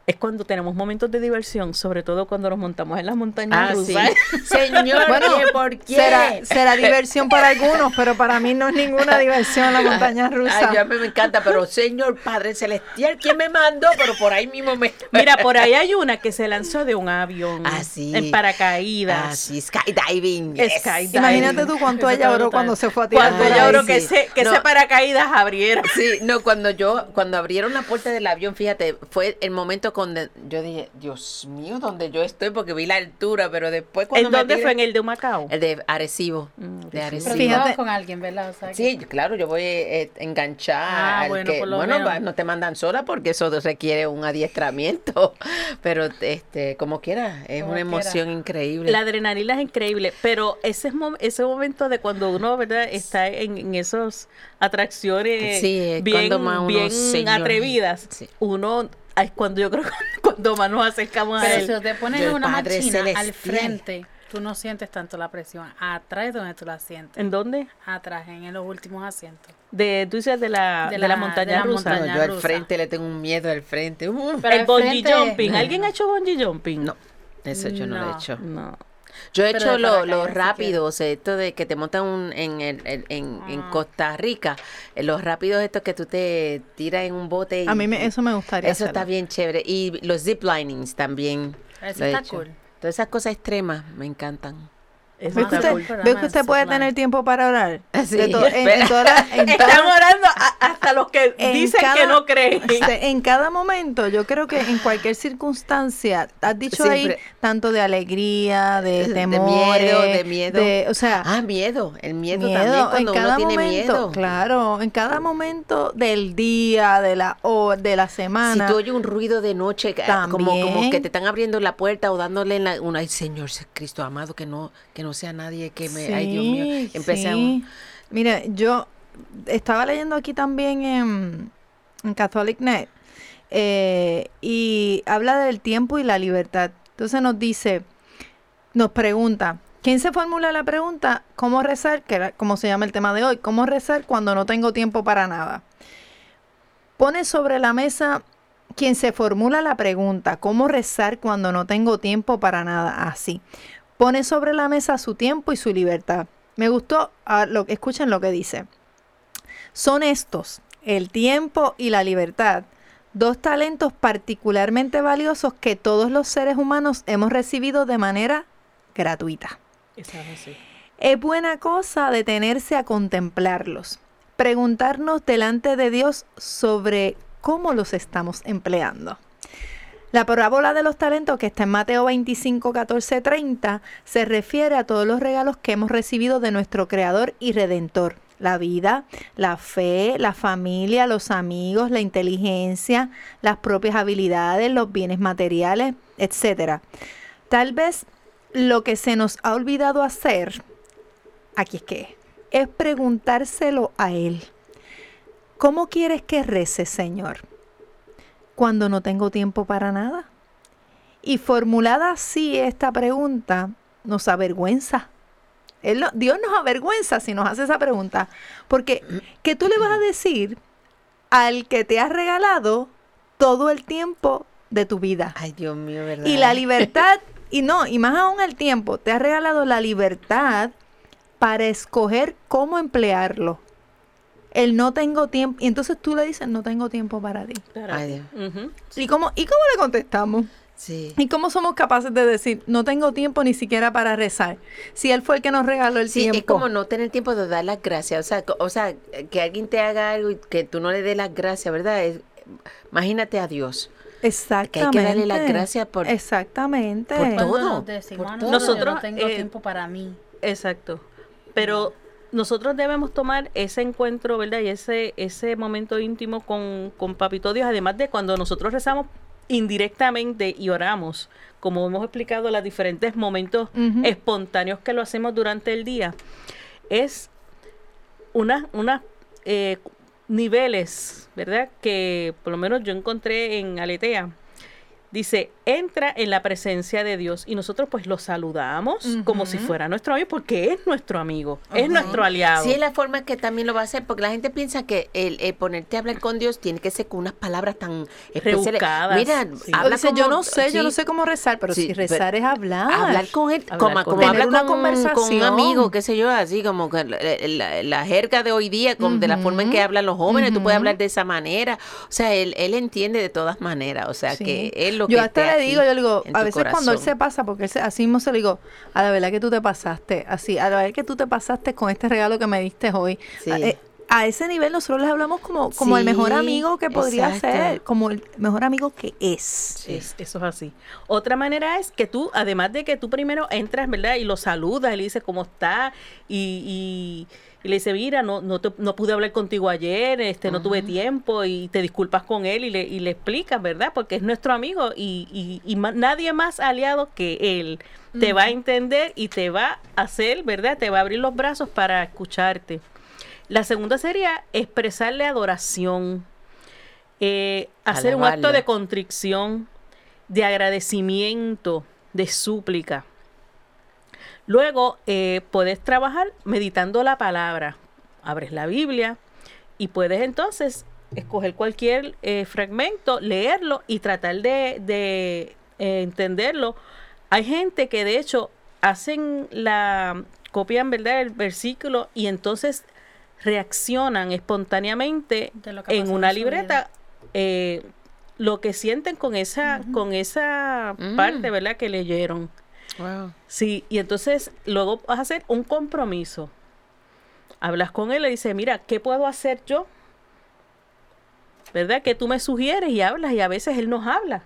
es cuando tenemos momentos de diversión, sobre todo cuando nos montamos en las montañas Ah, sí. rusas. Señor, Bueno. ¿por qué? Será, será diversión para algunos, pero para mí no es ninguna diversión la montaña rusa. Ay, a mí me encanta, pero Señor Padre Celestial, ¿quién me mandó? Pero por ahí mismo me... Mira, por ahí hay una que se lanzó de un avión Ah, sí. en paracaídas. Ah, sí, skydiving. yes. Skydiving. Imagínate tú cuánto ella oró cuando se fue a tirar. Cuando ahí. creo que sí. ese, que No. ese paracaídas abriera. Sí, no, cuando yo, cuando abrieron la puerta del avión, fíjate, fue el momento yo dije, Dios mío, donde yo estoy, porque vi la altura, pero después cuando ¿En me dónde tiré- fue? ¿En el de Macao? El de Arecibo. Mm, de Pero Arecibo. tú Fíjate. con alguien, ¿verdad? O sea, que- Sí, claro, yo voy eh, enganchar. Ah, al bueno, que- por lo bueno, menos. va, no te mandan sola porque eso requiere un adiestramiento, pero este, como quiera, es Como una quiera. emoción increíble. La adrenalina es increíble, pero ese, es mom- ese momento de cuando uno, ¿verdad? Está en, en esas atracciones Sí, es bien, bien señor. atrevidas, Sí. uno es cuando yo creo que cuando más nos acercamos a Pero él. si te pones una Padre máquina al frente, tú no sientes tanto la presión. Atrás es donde tú la sientes. ¿En dónde? Atrás, en los últimos asientos. De, tú dices de la, de De la, la- montaña de la rusa. No, montaña yo al frente le tengo un miedo al frente. Uh, Pero el bungee frente- jumping. ¿Alguien ha hecho bungee jumping? no, eso yo no, lo he No. hecho. No. Yo he Pero hecho lo, paracaídas lo sí rápido, o sea, esto de que te montan un- en, el- el- en, en Ah. Costa Rica, eh, los rápidos estos que tú te tiras en un bote. y- A mí me, eso me gustaría Eso está bien chévere. Y los ziplinings también. Eso he está cool. Todas esas cosas extremas me encantan. Eso ¿Ves que usted, ves que de usted puede tener tiempo para orar? Sí, De to- en, en toda la- en toda- Están orando a- hasta los que en dicen cada- que no creen. este, en cada momento, yo creo que en cualquier circunstancia, has dicho ahí Siempre. tanto de alegría, de De temores, miedo, de miedo. de- o sea, Ah, miedo. El miedo, miedo, también en cuando uno cada tiene momento, miedo. claro, en cada momento del día, de la o de la Si semana. tú oyes un ruido de noche, como, como que te están abriendo la puerta o dándole en la, una, ay Señor Cristo amado, que no, que no sea nadie que me, ay Dios mío, Sí, empecé a- sí. Mire, yo estaba leyendo aquí también en, en Catholic Net eh, y habla del tiempo y la libertad. Entonces nos dice, nos pregunta, ¿quién se formula la pregunta? ¿Cómo rezar? Que era como se llama el tema de hoy, ¿cómo rezar cuando no tengo tiempo para nada? Pone sobre la mesa quien se formula la pregunta, ¿cómo rezar cuando no tengo tiempo para nada? Así. Pone sobre la mesa su tiempo y su libertad. Me gustó, ah, lo, escuchen lo que dice. Son estos, el tiempo y la libertad, dos talentos particularmente valiosos que todos los seres humanos hemos recibido de manera gratuita. Eso es así. Es buena cosa detenerse a contemplarlos, preguntarnos delante de Dios sobre cómo los estamos empleando. La parábola de los talentos que está en Mateo 25, 14, 30 se refiere a todos los regalos que hemos recibido de nuestro Creador y Redentor. La vida, la fe, la familia, los amigos, la inteligencia, las propias habilidades, los bienes materiales, etc. Tal vez lo que se nos ha olvidado hacer, aquí es que, es preguntárselo a Él. ¿Cómo quieres que rece, Señor? Cuando no tengo tiempo para nada. Y formulada así esta pregunta, nos avergüenza. Él no- Dios nos avergüenza si nos hace esa pregunta. Porque, ¿qué tú le vas a decir al que te ha regalado todo el tiempo de tu vida? Ay, Dios mío, ¿verdad? Y la libertad, y no, y más aún el tiempo, te ha regalado la libertad para escoger cómo emplearlo. El no tengo tiempo, y entonces tú le dices, no tengo tiempo para ti. Ay, Dios. Ujú. ¿Y cómo, ¿Y cómo le contestamos? Sí. ¿Y cómo somos capaces de decir, no tengo tiempo ni siquiera para rezar? Si Él fue el que nos regaló el Sí, tiempo. es como no tener tiempo de dar las gracias. O sea, o sea, que alguien te haga algo y que tú no le des las gracias, ¿verdad? Es- imagínate a Dios. Exactamente. darle las gracias por- Exactamente. por todo, decimos por a todo. nosotros, yo no tengo eh, tiempo para mí. Exacto. Pero nosotros debemos tomar ese encuentro, ¿verdad? Y ese, ese momento íntimo con, con Papito Dios, además de cuando nosotros rezamos indirectamente y oramos, como hemos explicado, los diferentes momentos espontáneos que lo hacemos durante el día, es una, una eh, niveles, ¿verdad? Que por lo menos yo encontré en Aletea. Dice, entra en la presencia de Dios y nosotros pues lo saludamos como si fuera nuestro amigo porque es nuestro amigo, es nuestro aliado. Sí, es la forma que también lo va a hacer, porque la gente piensa que el, el ponerte a hablar con Dios tiene que ser con unas palabras tan especiales. Mira, sí. habla Dice, como- yo no sé, yo no sé cómo rezar, pero Sí, si rezar pero es hablar. Hablar con él, Hablar como, con como él. habla Tener una con, con un amigo, qué sé yo, así como que la, la- la jerga de hoy día, como de la forma en que hablan los jóvenes, tú puedes hablar de esa manera. O sea, él, él entiende de todas maneras, o sea, Sí. que es lo yo que hasta le digo, yo le digo, a veces cuando él se pasa, porque él se- así mismo se le digo, a la verdad que tú te pasaste, así, a la verdad que tú te pasaste con este regalo que me diste hoy. Sí. A, eh, a ese nivel nosotros les hablamos como, como el mejor Sí, amigo que podría exacto. ser, como el mejor amigo que es. Es- eso es así. Otra manera es que tú, además de que tú primero entras, ¿verdad? Y lo saludas, y le dices cómo está, y, y- y le dices, mira, no, no, te- no pude hablar contigo ayer, este, no tuve tiempo, y te disculpas con él y le, y le explicas, ¿verdad? Porque es nuestro amigo y, y- y ma- nadie más aliado que él. Te va a entender y te va a hacer, ¿verdad? Te va a abrir los brazos para escucharte. La segunda sería expresarle adoración, eh, hacer un acto de contrición, de agradecimiento, de súplica. Luego eh, puedes trabajar meditando la palabra. Abres la Biblia y puedes entonces escoger cualquier eh, fragmento, leerlo y tratar de, de, eh, entenderlo. Hay gente que de hecho hacen la, copian verdad el versículo y entonces reaccionan espontáneamente en una en libreta eh, lo que sienten con esa, con esa Mm. parte, ¿verdad? Que leyeron. Wow. Sí, y entonces luego vas a hacer un compromiso. Hablas con él y le dices, mira, ¿qué puedo hacer yo? ¿Verdad? Que tú me sugieres y hablas y a veces él nos habla.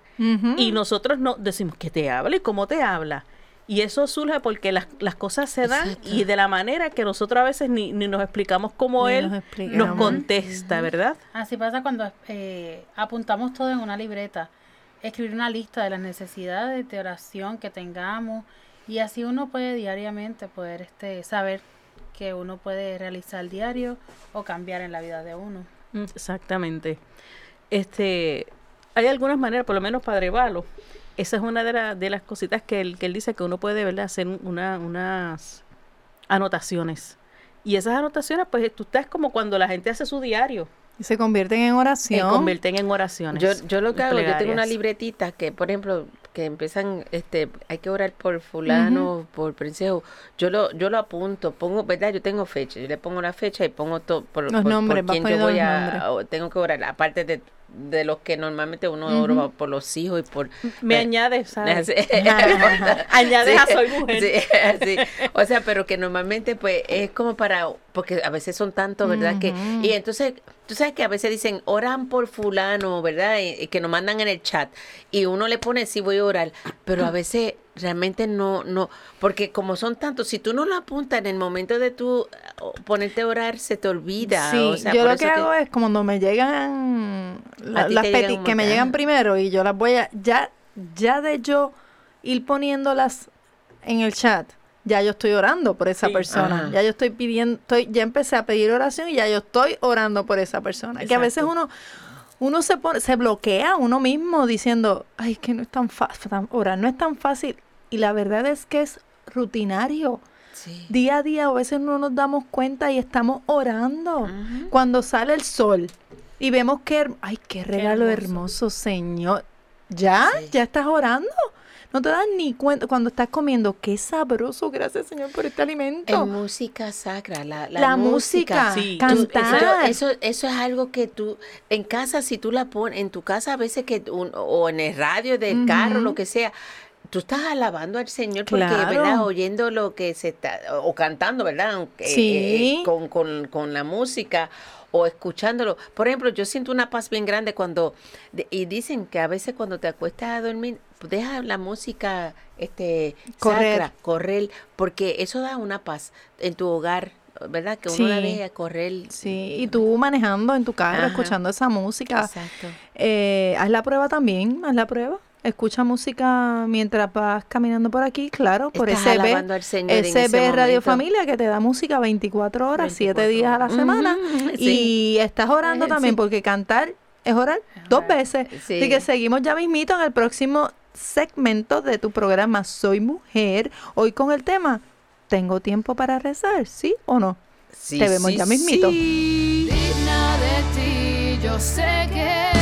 Y nosotros no decimos que te habla y cómo te habla. Y eso surge porque las, las cosas se dan Exacto. y de la manera que nosotros a veces ni, ni nos explicamos cómo Ni él nos contesta, ¿verdad? Así pasa cuando eh, apuntamos todo en una libreta, escribir una lista de las necesidades de oración que tengamos y así uno puede diariamente poder este, saber que uno puede realizar diario o cambiar en la vida de uno. Exactamente. Este, hay algunas maneras, por lo menos Padre Valo, esa es una de, la- de las cositas que él, que él dice que uno puede ¿verdad? hacer una, unas anotaciones. Y esas anotaciones, pues tú estás como cuando la gente hace su diario, Y se convierten en se oración. convierten en oraciones. Yo, yo lo que hago, yo tengo una libretita que, por ejemplo, que empiezan, este, hay que orar por fulano, por princeso. Yo lo, yo lo apunto, pongo, ¿verdad? Yo tengo fecha, yo le pongo la fecha y pongo todo por, Los por- nombres, quién yo voy a, o tengo que orar, aparte de, de los que normalmente uno ora por los hijos y por Me eh, añades, ¿sabes? Sí. Añades a soy mujer. sí. O sea, pero que normalmente pues es como para, porque a veces son tantos, ¿verdad? que Y entonces, tú sabes que a veces dicen, oran por fulano, ¿verdad? Y, y que nos mandan en el chat. Y uno le pone, sí, voy a orar. Pero a veces realmente no, no, porque como son tantos, si tú no lo apuntas en el momento de tú ponerte a orar, se te olvida. Sí, o sea, yo lo que hago es cuando me llegan la- las te llegan peti- un que me llegan primero y yo las voy a ya ya de yo ir poniéndolas en el chat, ya yo estoy orando por esa Sí. persona. Ajá. Ya yo estoy pidiendo, estoy ya empecé a pedir oración y ya yo estoy orando por esa persona. Que a veces Exacto. uno uno se pone, se bloquea uno mismo diciendo, ay, que no es tan fácil, orar no es tan fácil. Y la verdad es que es rutinario. Sí. Día a día a veces no nos damos cuenta y estamos orando. Cuando sale el sol y vemos que, ay, qué regalo hermoso, Señor. ¿Ya? Sí. ¿Ya estás orando? No te das ni cuenta cuando estás comiendo. Qué sabroso, gracias Señor por este alimento. En música sacra, la, la, La música, Sí. Cantar. eso, eso, eso es algo que tú, en casa, si tú la pones, en tu casa a veces que, un- o en el radio del carro, lo que sea, tú estás alabando al Señor porque, Claro. ¿verdad? Oyendo lo que se está, o cantando, ¿verdad? Sí. eh, con, con, con la música o escuchándolo. Por ejemplo, yo siento una paz bien grande cuando, y dicen que a veces cuando te acuestas a dormir, deja la música este, Correr. sacra, correr, porque eso da una paz en tu hogar, ¿verdad? Que uno la Sí. deja correr. Sí, y tú manejando en tu carro, Ajá. escuchando esa música. Exacto. Eh, haz la prueba también, haz la prueba. Escucha música mientras vas caminando por aquí, claro, por Estás SB, al Señor en SB ese Radio momento. Familia que te da música 24 horas, 7 24 días a la semana. Ujú, Y sí. estás orando Eh, también sí. porque cantar es orar dos veces. Sí. Así que seguimos ya mismito en el próximo segmento de tu programa Soy Mujer. Hoy con el tema ¿Tengo tiempo para rezar? ¿Sí o no? Sí, Te vemos sí, ya mismito. sí. digna de ti, yo sé que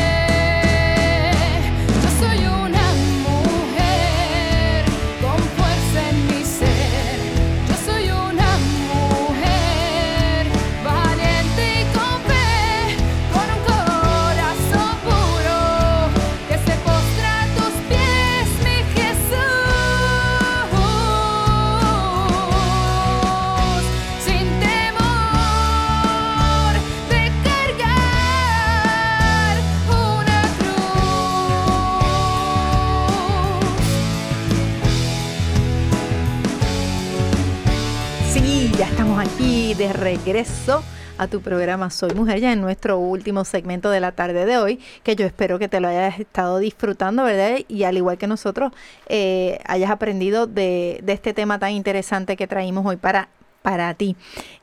ya estamos aquí de regreso a tu programa Soy Mujer, ya en nuestro último segmento de la tarde de hoy, que yo espero que te lo hayas estado disfrutando, ¿verdad? Y al igual que nosotros, eh, hayas aprendido de, este tema tan interesante que traímos hoy para, para ti.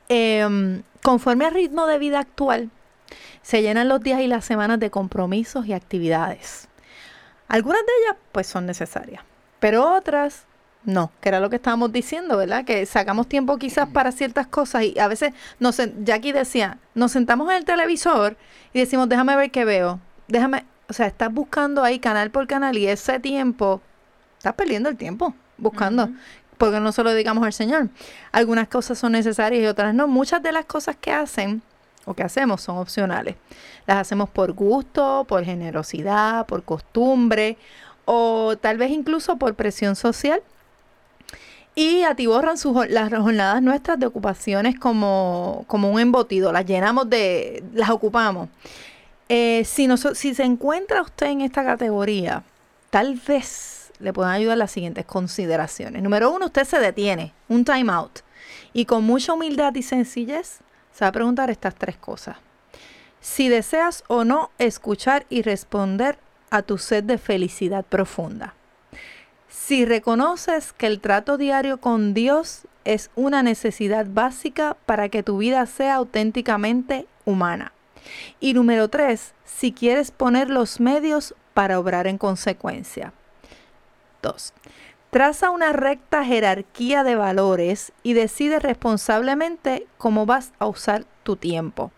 Em, conforme al ritmo de vida actual, se llenan los días y las semanas de compromisos y actividades. Algunas de ellas, pues, son necesarias, pero otras no, que era lo que estábamos diciendo, ¿verdad? Que sacamos tiempo quizás para ciertas cosas y a veces, nos, Jackie decía, nos sentamos en el televisor y decimos, déjame ver qué veo, déjame, o sea, estás buscando ahí canal por canal y ese tiempo, estás perdiendo el tiempo buscando, porque no se lo dedicamos al Señor. Algunas cosas son necesarias y otras no. Muchas de las cosas que hacen o que hacemos son opcionales. Las hacemos por gusto, por generosidad, por costumbre o tal vez incluso por presión social. Y atiborran sus, las jornadas nuestras de ocupaciones como, como un embotido, las llenamos de, las ocupamos. Eh, si, noso- si se encuentra usted en esta categoría, tal vez le puedan ayudar las siguientes consideraciones. Número uno, usted se detiene, un time out. Y con mucha humildad y sencillez se va a preguntar estas tres cosas. Si deseas o no escuchar y responder a tu sed de felicidad profunda. Si reconoces que el trato diario con Dios es una necesidad básica para que tu vida sea auténticamente humana. Y número tres, si quieres poner los medios para obrar en consecuencia. 2. Traza una recta jerarquía de valores y decide responsablemente cómo vas a usar tu tiempo,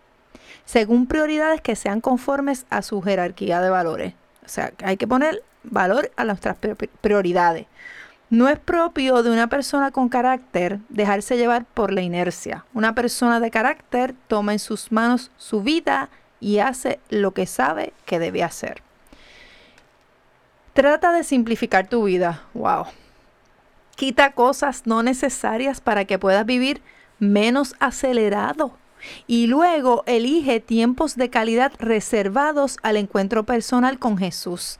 según prioridades que sean conformes a su jerarquía de valores. O sea, hay que poner valor a nuestras pri- prioridades. No es propio de una persona con carácter dejarse llevar por la inercia. Una persona de carácter toma en sus manos su vida y hace lo que sabe que debe hacer. Trata de simplificar tu vida. Wow. Quita cosas no necesarias para que puedas vivir menos acelerado. Y luego elige tiempos de calidad reservados al encuentro personal con Jesús.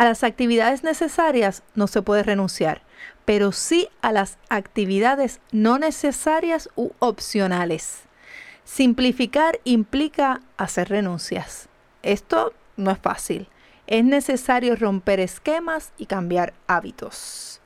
A las actividades necesarias no se puede renunciar, pero sí a las actividades no necesarias u opcionales. Simplificar implica hacer renuncias. Esto no es fácil. Es necesario romper esquemas y cambiar hábitos.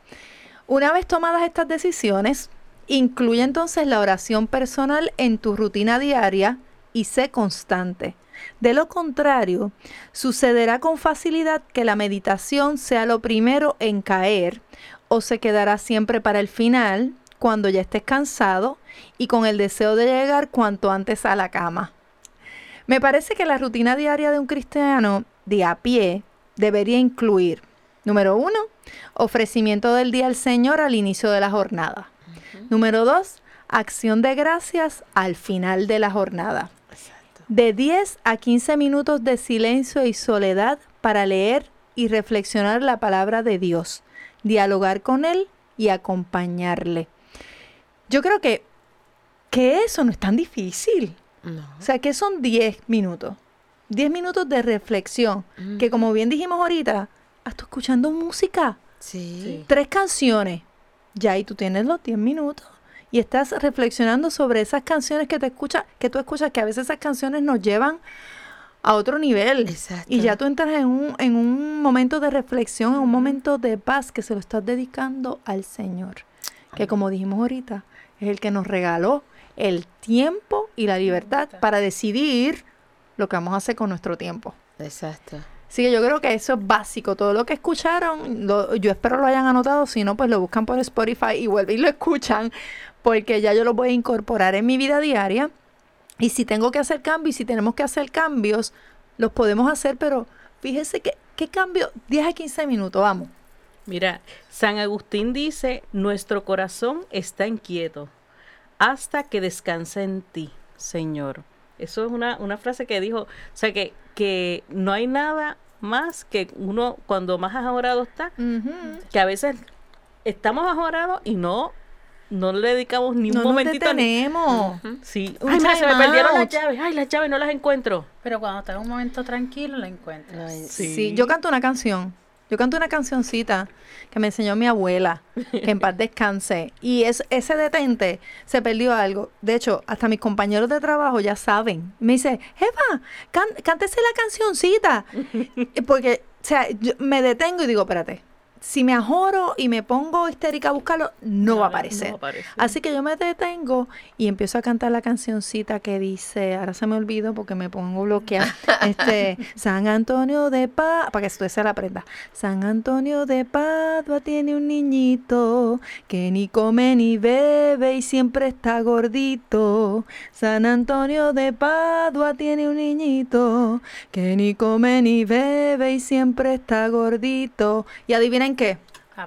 Una vez tomadas estas decisiones, incluye entonces la oración personal en tu rutina diaria y sé constante. De lo contrario, sucederá con facilidad que la meditación sea lo primero en caer o se quedará siempre para el final cuando ya estés cansado y con el deseo de llegar cuanto antes a la cama. Me parece que la rutina diaria de un cristiano de a pie debería incluir, número uno, ofrecimiento del día al Señor al inicio de la jornada. Número dos, acción de gracias al final de la jornada. De 10 a 15 minutos de silencio y soledad para leer y reflexionar la palabra de Dios, dialogar con Él y acompañarle. Yo creo que, que eso no es tan difícil. No. O sea, que son 10 minutos. 10 minutos de reflexión. Que como bien dijimos ahorita, hasta escuchando música. Sí. Tres canciones. Ya ahí tú tienes los 10 minutos. Y estás reflexionando sobre esas canciones que te escuchas, que tú escuchas, que a veces esas canciones nos llevan a otro nivel. Exacto. Y ya tú entras en un, en un momento de reflexión, en un momento de paz que se lo estás dedicando al Señor. Que como dijimos ahorita, es el que nos regaló el tiempo y la libertad para decidir lo que vamos a hacer con nuestro tiempo. Exacto. Así que yo creo que eso es básico. Todo lo que escucharon, lo- yo espero lo hayan anotado. Si no, pues lo buscan por Spotify y vuelven y lo escuchan. Porque ya yo lo voy a incorporar en mi vida diaria. Y si tengo que hacer cambios y si tenemos que hacer cambios, los podemos hacer. Pero fíjese que, ¿qué cambio? 10 a 15 minutos, vamos. Mira, San Agustín dice, nuestro corazón está inquieto hasta que descanse en ti, Señor. Eso es una, una frase que dijo, o sea, que, que no hay nada más que uno cuando más ajorado está, que a veces estamos ajorados y no, no le dedicamos ni un No nos momentito. ni- detenemos. Sí, Un ay, mira, se me perdieron las llaves, ay, las llaves no las encuentro. Pero cuando estás en un momento tranquilo, lo encuentras. Sí. yo canto una canción. Yo canto una cancioncita que me enseñó mi abuela, que en paz descanse. Y es, ese detente se perdió algo. De hecho, hasta mis compañeros de trabajo ya saben. Me dice, Jefa, can- cántese la cancioncita. Y Porque, o sea, yo me detengo y digo, espérate. Si me ajoro y me pongo histérica a buscarlo, no, va a aparecer. No aparece. Así que yo me detengo y empiezo a cantar la cancioncita que dice, ahora se me olvidó porque me pongo bloquear, este, San Antonio de Padua, para que usted se la aprenda. San Antonio de Padua tiene un niñito que ni come ni bebe y siempre está gordito. San Antonio de Padua tiene un niñito que ni come ni bebe y siempre está gordito. Y adivinen qué.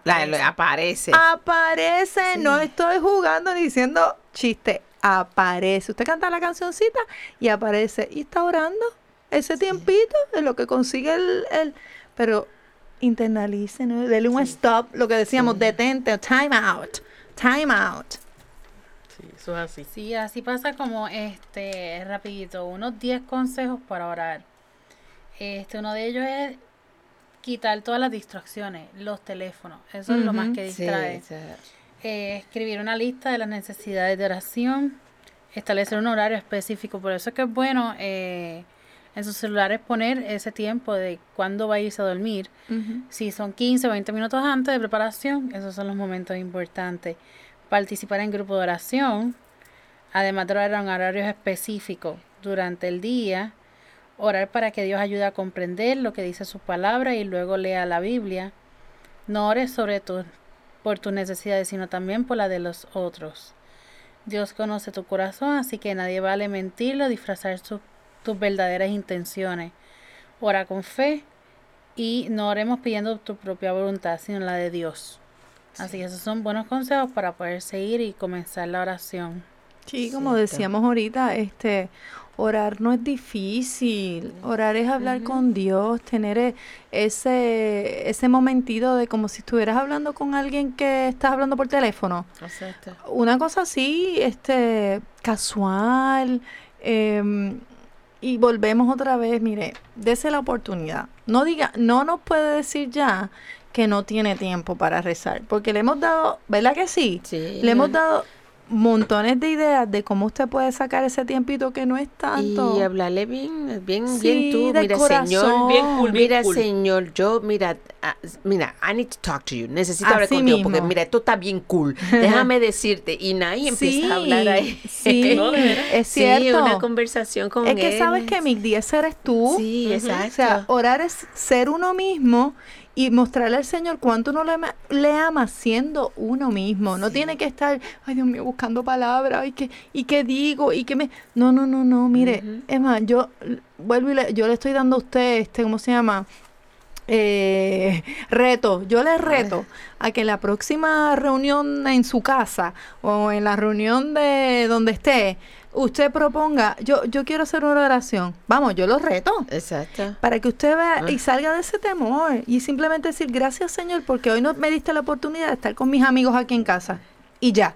La- la- aparece. Aparece, no estoy jugando ni diciendo chiste. Aparece. Usted canta la cancioncita y aparece. Y está orando ese tiempito es lo que consigue el. el- pero internalice, ¿no? Dele un stop, lo que decíamos, detente, time out. Time out. Sí, eso es así. Sí, así pasa como este, rapidito, unos 10 consejos para orar. Este, uno de ellos es quitar todas las distracciones, los teléfonos. Eso es lo más que distrae. Eh, escribir una lista de las necesidades de oración, establecer un horario específico. Por eso es que es bueno eh, en sus celulares poner ese tiempo de cuándo va a irse a dormir. Si son 15 o 20 minutos antes de preparación, esos son los momentos importantes. Participar en grupo de oración, además de orar en horarios específicos durante el día. Orar para que Dios ayude a comprender lo que dice su palabra y luego lea la Biblia. No ores sobre tu, por tus necesidades, sino también por la de los otros. Dios conoce tu corazón, así que nadie vale mentirlo o disfrazar su- tus verdaderas intenciones. Ora con fe y no oremos pidiendo tu propia voluntad, sino la de Dios. Así que esos son buenos consejos para poder seguir y comenzar la oración. Sí, como decíamos ahorita, este, orar no es difícil. Orar es hablar con Dios, tener e- ese, ese momentito de como si estuvieras hablando con alguien que estás hablando por teléfono. exacto. Una cosa así, este, casual, em, y volvemos otra vez, mire, dese la oportunidad. No diga, no nos puede decir ya que no tiene tiempo para rezar, porque le hemos dado, ¿verdad que sí? Sí. Le hemos dado montones de ideas de cómo usted puede sacar ese tiempito que no es tanto. Y hablarle bien, bien, Sí, bien tú, de mira, corazón. Señor, Bien cool, bien mira, cool. Señor, yo, mira, ah, mira, I need to talk to you, necesito hablar contigo, porque mira, esto está bien cool, déjame decirte, y Nay empieza a hablar ahí. Sí, No, es Sí, cierto. una conversación con es que él. sabes que mi 10 eres tú. Sí, exacto. O sea, orar es ser uno mismo y mostrarle al Señor cuánto uno le, ama- le ama siendo uno mismo. No tiene que estar, ay Dios mío, buscando palabras, y qué, y qué digo, y qué me... No, no, no, no, mire, es más, yo vuelvo y le, yo le estoy dando a usted, este, ¿cómo se llama? Eh, reto, yo le reto a que la próxima reunión en su casa o en la reunión de donde esté, usted proponga, yo, yo quiero hacer una oración. Vamos, yo lo reto. Exacto. Para que usted vea y salga de ese temor y simplemente decir gracias Señor porque hoy no me diste la oportunidad de estar con mis amigos aquí en casa. Y ya,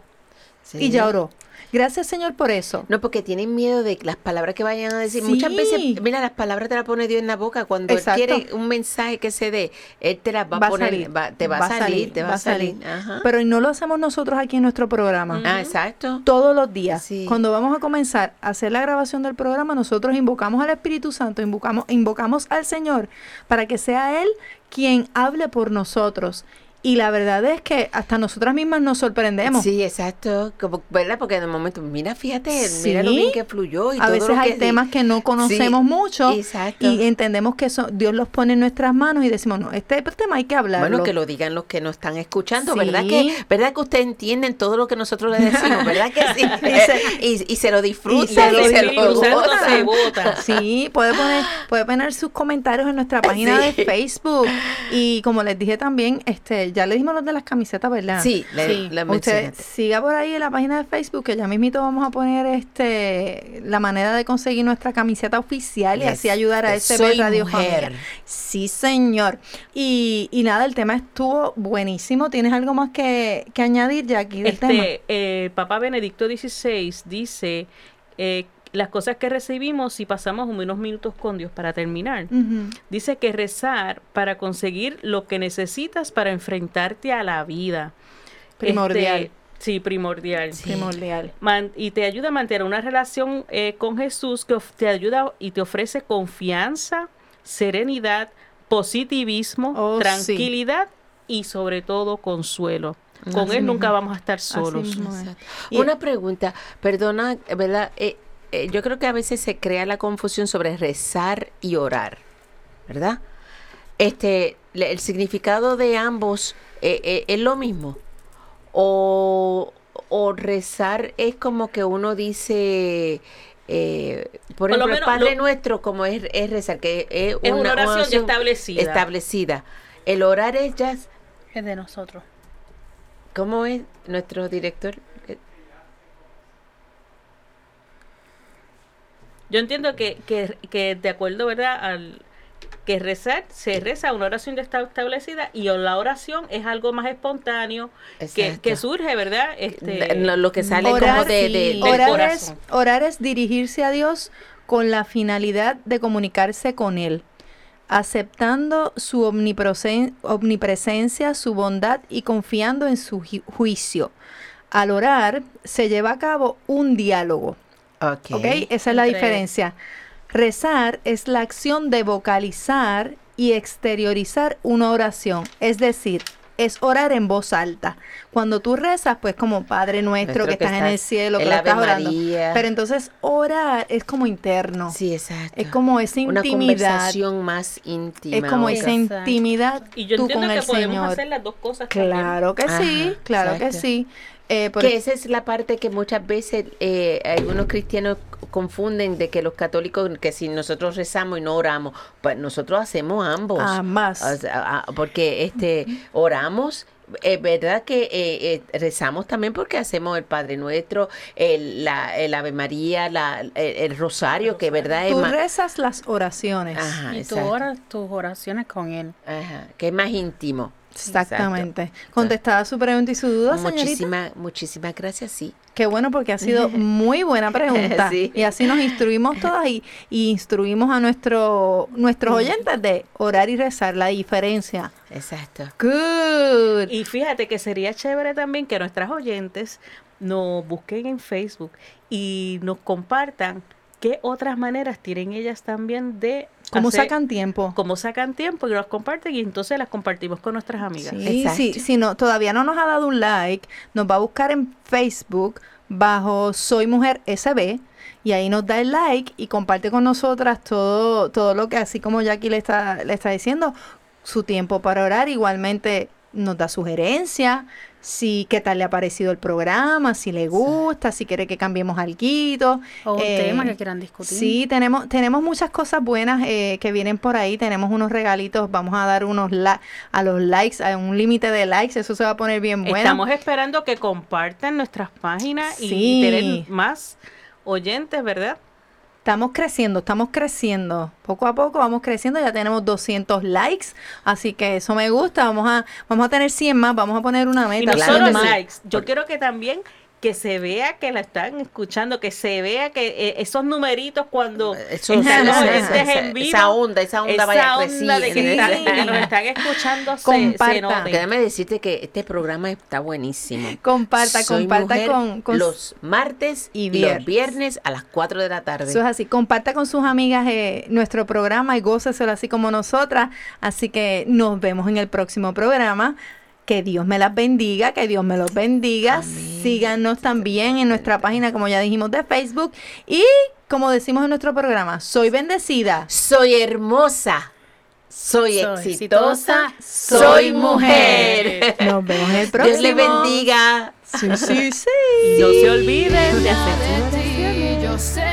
Sí. y ya oró. Gracias, Señor, por eso. No, porque tienen miedo de las palabras que vayan a decir. Sí. Muchas veces, mira, las palabras te las pone Dios en la boca. Cuando Exacto. Él quiere un mensaje que se dé, Él te las va, Va a poner, salir, va- te va, a salir, te va a salir. Ajá. Pero no lo hacemos nosotros aquí en nuestro programa. Ah, exacto. Todos los días. Sí. Cuando vamos a comenzar a hacer la grabación del programa, nosotros invocamos al Espíritu Santo, invocamos, invocamos al Señor para que sea Él quien hable por nosotros. Y la verdad es que hasta nosotras mismas nos sorprendemos. Sí, exacto. Como, ¿Verdad? Porque en el momento, mira, fíjate, mira lo bien que fluyó. Y a todo veces lo hay que- temas que no conocemos Sí, mucho exacto. y entendemos que eso, Dios los pone en nuestras manos y decimos, no, este tema hay que hablarlo. Bueno, que lo digan los que nos están escuchando, Sí. ¿verdad? Que, ¿Verdad que ustedes entienden todo lo que nosotros les decimos? ¿Verdad que sí? Y se- y, y se lo disfrutan. y se lo y se se. Sí, puede poner, puede poner sus comentarios en nuestra página Sí. de Facebook. Y como les dije también, este, ya le dijimos los de las camisetas, ¿verdad? Sí, le, Sí. le Usted siga por ahí en la página de Facebook, que ya mismito vamos a poner este la manera de conseguir nuestra camiseta oficial y así ayudar a este Soy Radio Mujer. Sí, señor. Y, y nada, el tema estuvo buenísimo. ¿Tienes algo más que, que añadir, Jackie, del tema? Este, eh, el Papa Benedicto XVI dice eh, las cosas que recibimos si pasamos unos minutos con Dios para terminar. Dice que rezar para conseguir lo que necesitas para enfrentarte a la vida. Primordial. Este, sí, primordial. Primordial. Man- y te ayuda a mantener una relación eh, con Jesús que te ayuda y te ofrece confianza, serenidad, positivismo, Oh, sí. tranquilidad y sobre todo consuelo. Con Así Él nunca vamos a estar Así solos. Una pregunta, perdona, ¿verdad? Eh, eh, yo creo que a veces se crea la confusión sobre rezar y orar, ¿verdad? Este, le- el significado de ambos eh, eh, es lo mismo. O, o rezar es como que uno dice, eh, por Por lo ejemplo, el menos Padre lo- Nuestro, como es, es rezar, que es, Es una oración ya establecida. establecida. El orar es ya, Es de nosotros. ¿cómo es nuestro director? Eh, Yo entiendo que, que, que de acuerdo, ¿verdad? Al, que rezar, se reza una oración ya está establecida y la oración es algo más espontáneo que, que surge, ¿verdad? Este, Lo, lo que sale Orar, como de, de- del Orar orar, es, corazón. orar es dirigirse a Dios con la finalidad de comunicarse con Él, aceptando su omnipresen- omnipresencia, su bondad y confiando en su ju- juicio. Al orar se lleva a cabo un diálogo. Ok. ¿Ok? Esa es la diferencia. Rezar es la acción de vocalizar y exteriorizar una oración. Es decir, es orar en voz alta. Cuando tú rezas, pues como Padre nuestro, Nuestro que que estás en el cielo, que el lo Ave estás orando. María. Pero entonces orar es como interno. Sí, exacto. Es como esa Una intimidad. conversación más íntima. Es como esa intimidad y yo tú entiendo con que el podemos Señor. hacer las dos cosas. también. Claro que sí, Ajá, claro que sí. Eh, por- Que esa es la parte que muchas veces eh, algunos cristianos confunden de que los católicos, que si nosotros rezamos y no oramos, pues nosotros hacemos ambos. O sea, ah, porque este oramos, es verdad que eh, eh, rezamos también porque hacemos el Padre Nuestro, el, la, el Ave María, la, el, el rosario, que verdad es tú más... rezas las oraciones. Ajá, y tú oras tus oraciones con Él. Ajá, que es más íntimo. Exactamente. Contestada su pregunta y su duda, señorita. Muchísimas, muchísimas gracias, sí. Qué bueno porque ha sido muy buena pregunta. Sí. Y así nos instruimos todas y, y instruimos a nuestro, nuestros oyentes de orar y rezar, la diferencia. Exacto. Good. Y fíjate que sería chévere también que nuestras oyentes nos busquen en Facebook y nos compartan qué otras maneras tienen ellas también de ¿Cómo hacer- sacan tiempo? cómo sacan tiempo y nos comparten y entonces las compartimos con nuestras amigas. Sí, Exacto. sí, si no, todavía no nos ha dado un like, nos va a buscar en Facebook bajo Soy Mujer SB y ahí nos da el like y comparte con nosotras todo, todo lo que, así como Jackie le está, le está diciendo, su tiempo para orar. Igualmente nos da sugerencias, si qué tal le ha parecido el programa, si le gusta, si quiere que cambiemos algo. O un Eh, tema que quieran discutir. Sí, tenemos, tenemos muchas cosas buenas eh, que vienen por ahí. Tenemos unos regalitos. Vamos a dar unos la- a los likes, a un límite de likes. Eso se va a poner bien bueno. Estamos esperando que compartan nuestras páginas Sí. y tener más oyentes, ¿verdad? Estamos creciendo, estamos creciendo. Poco a poco vamos creciendo. Ya tenemos 200 likes. Así que eso me gusta. Vamos a, vamos a tener 100 más. Vamos a poner una Y meta. no Claro solo likes. Yo quiero que también que se vea que la están escuchando, que se vea que eh, esos numeritos cuando Eso- esa- esa- en vivo, esa onda, esa onda vaya onda de que, que nos están escuchando Comparta. se. Déjame decirte que este programa está buenísimo. Comparta, Soy comparta mujer con, con los martes y y, viernes. los viernes a las 4 de la tarde. Eso es así. Comparta con sus amigas eh, nuestro programa y góceselo así como nosotras. Así que nos vemos en el próximo programa. Que Dios me las bendiga, que Dios me los bendiga. Amén. Síganos también en nuestra página, como ya dijimos, de Facebook. Y como decimos en nuestro programa, soy bendecida. Soy hermosa, soy, Soy exitosa, exitosa, soy mujer. Nos vemos en el próximo. Dios le bendiga. Sí, sí, sí. No se olviden de hacer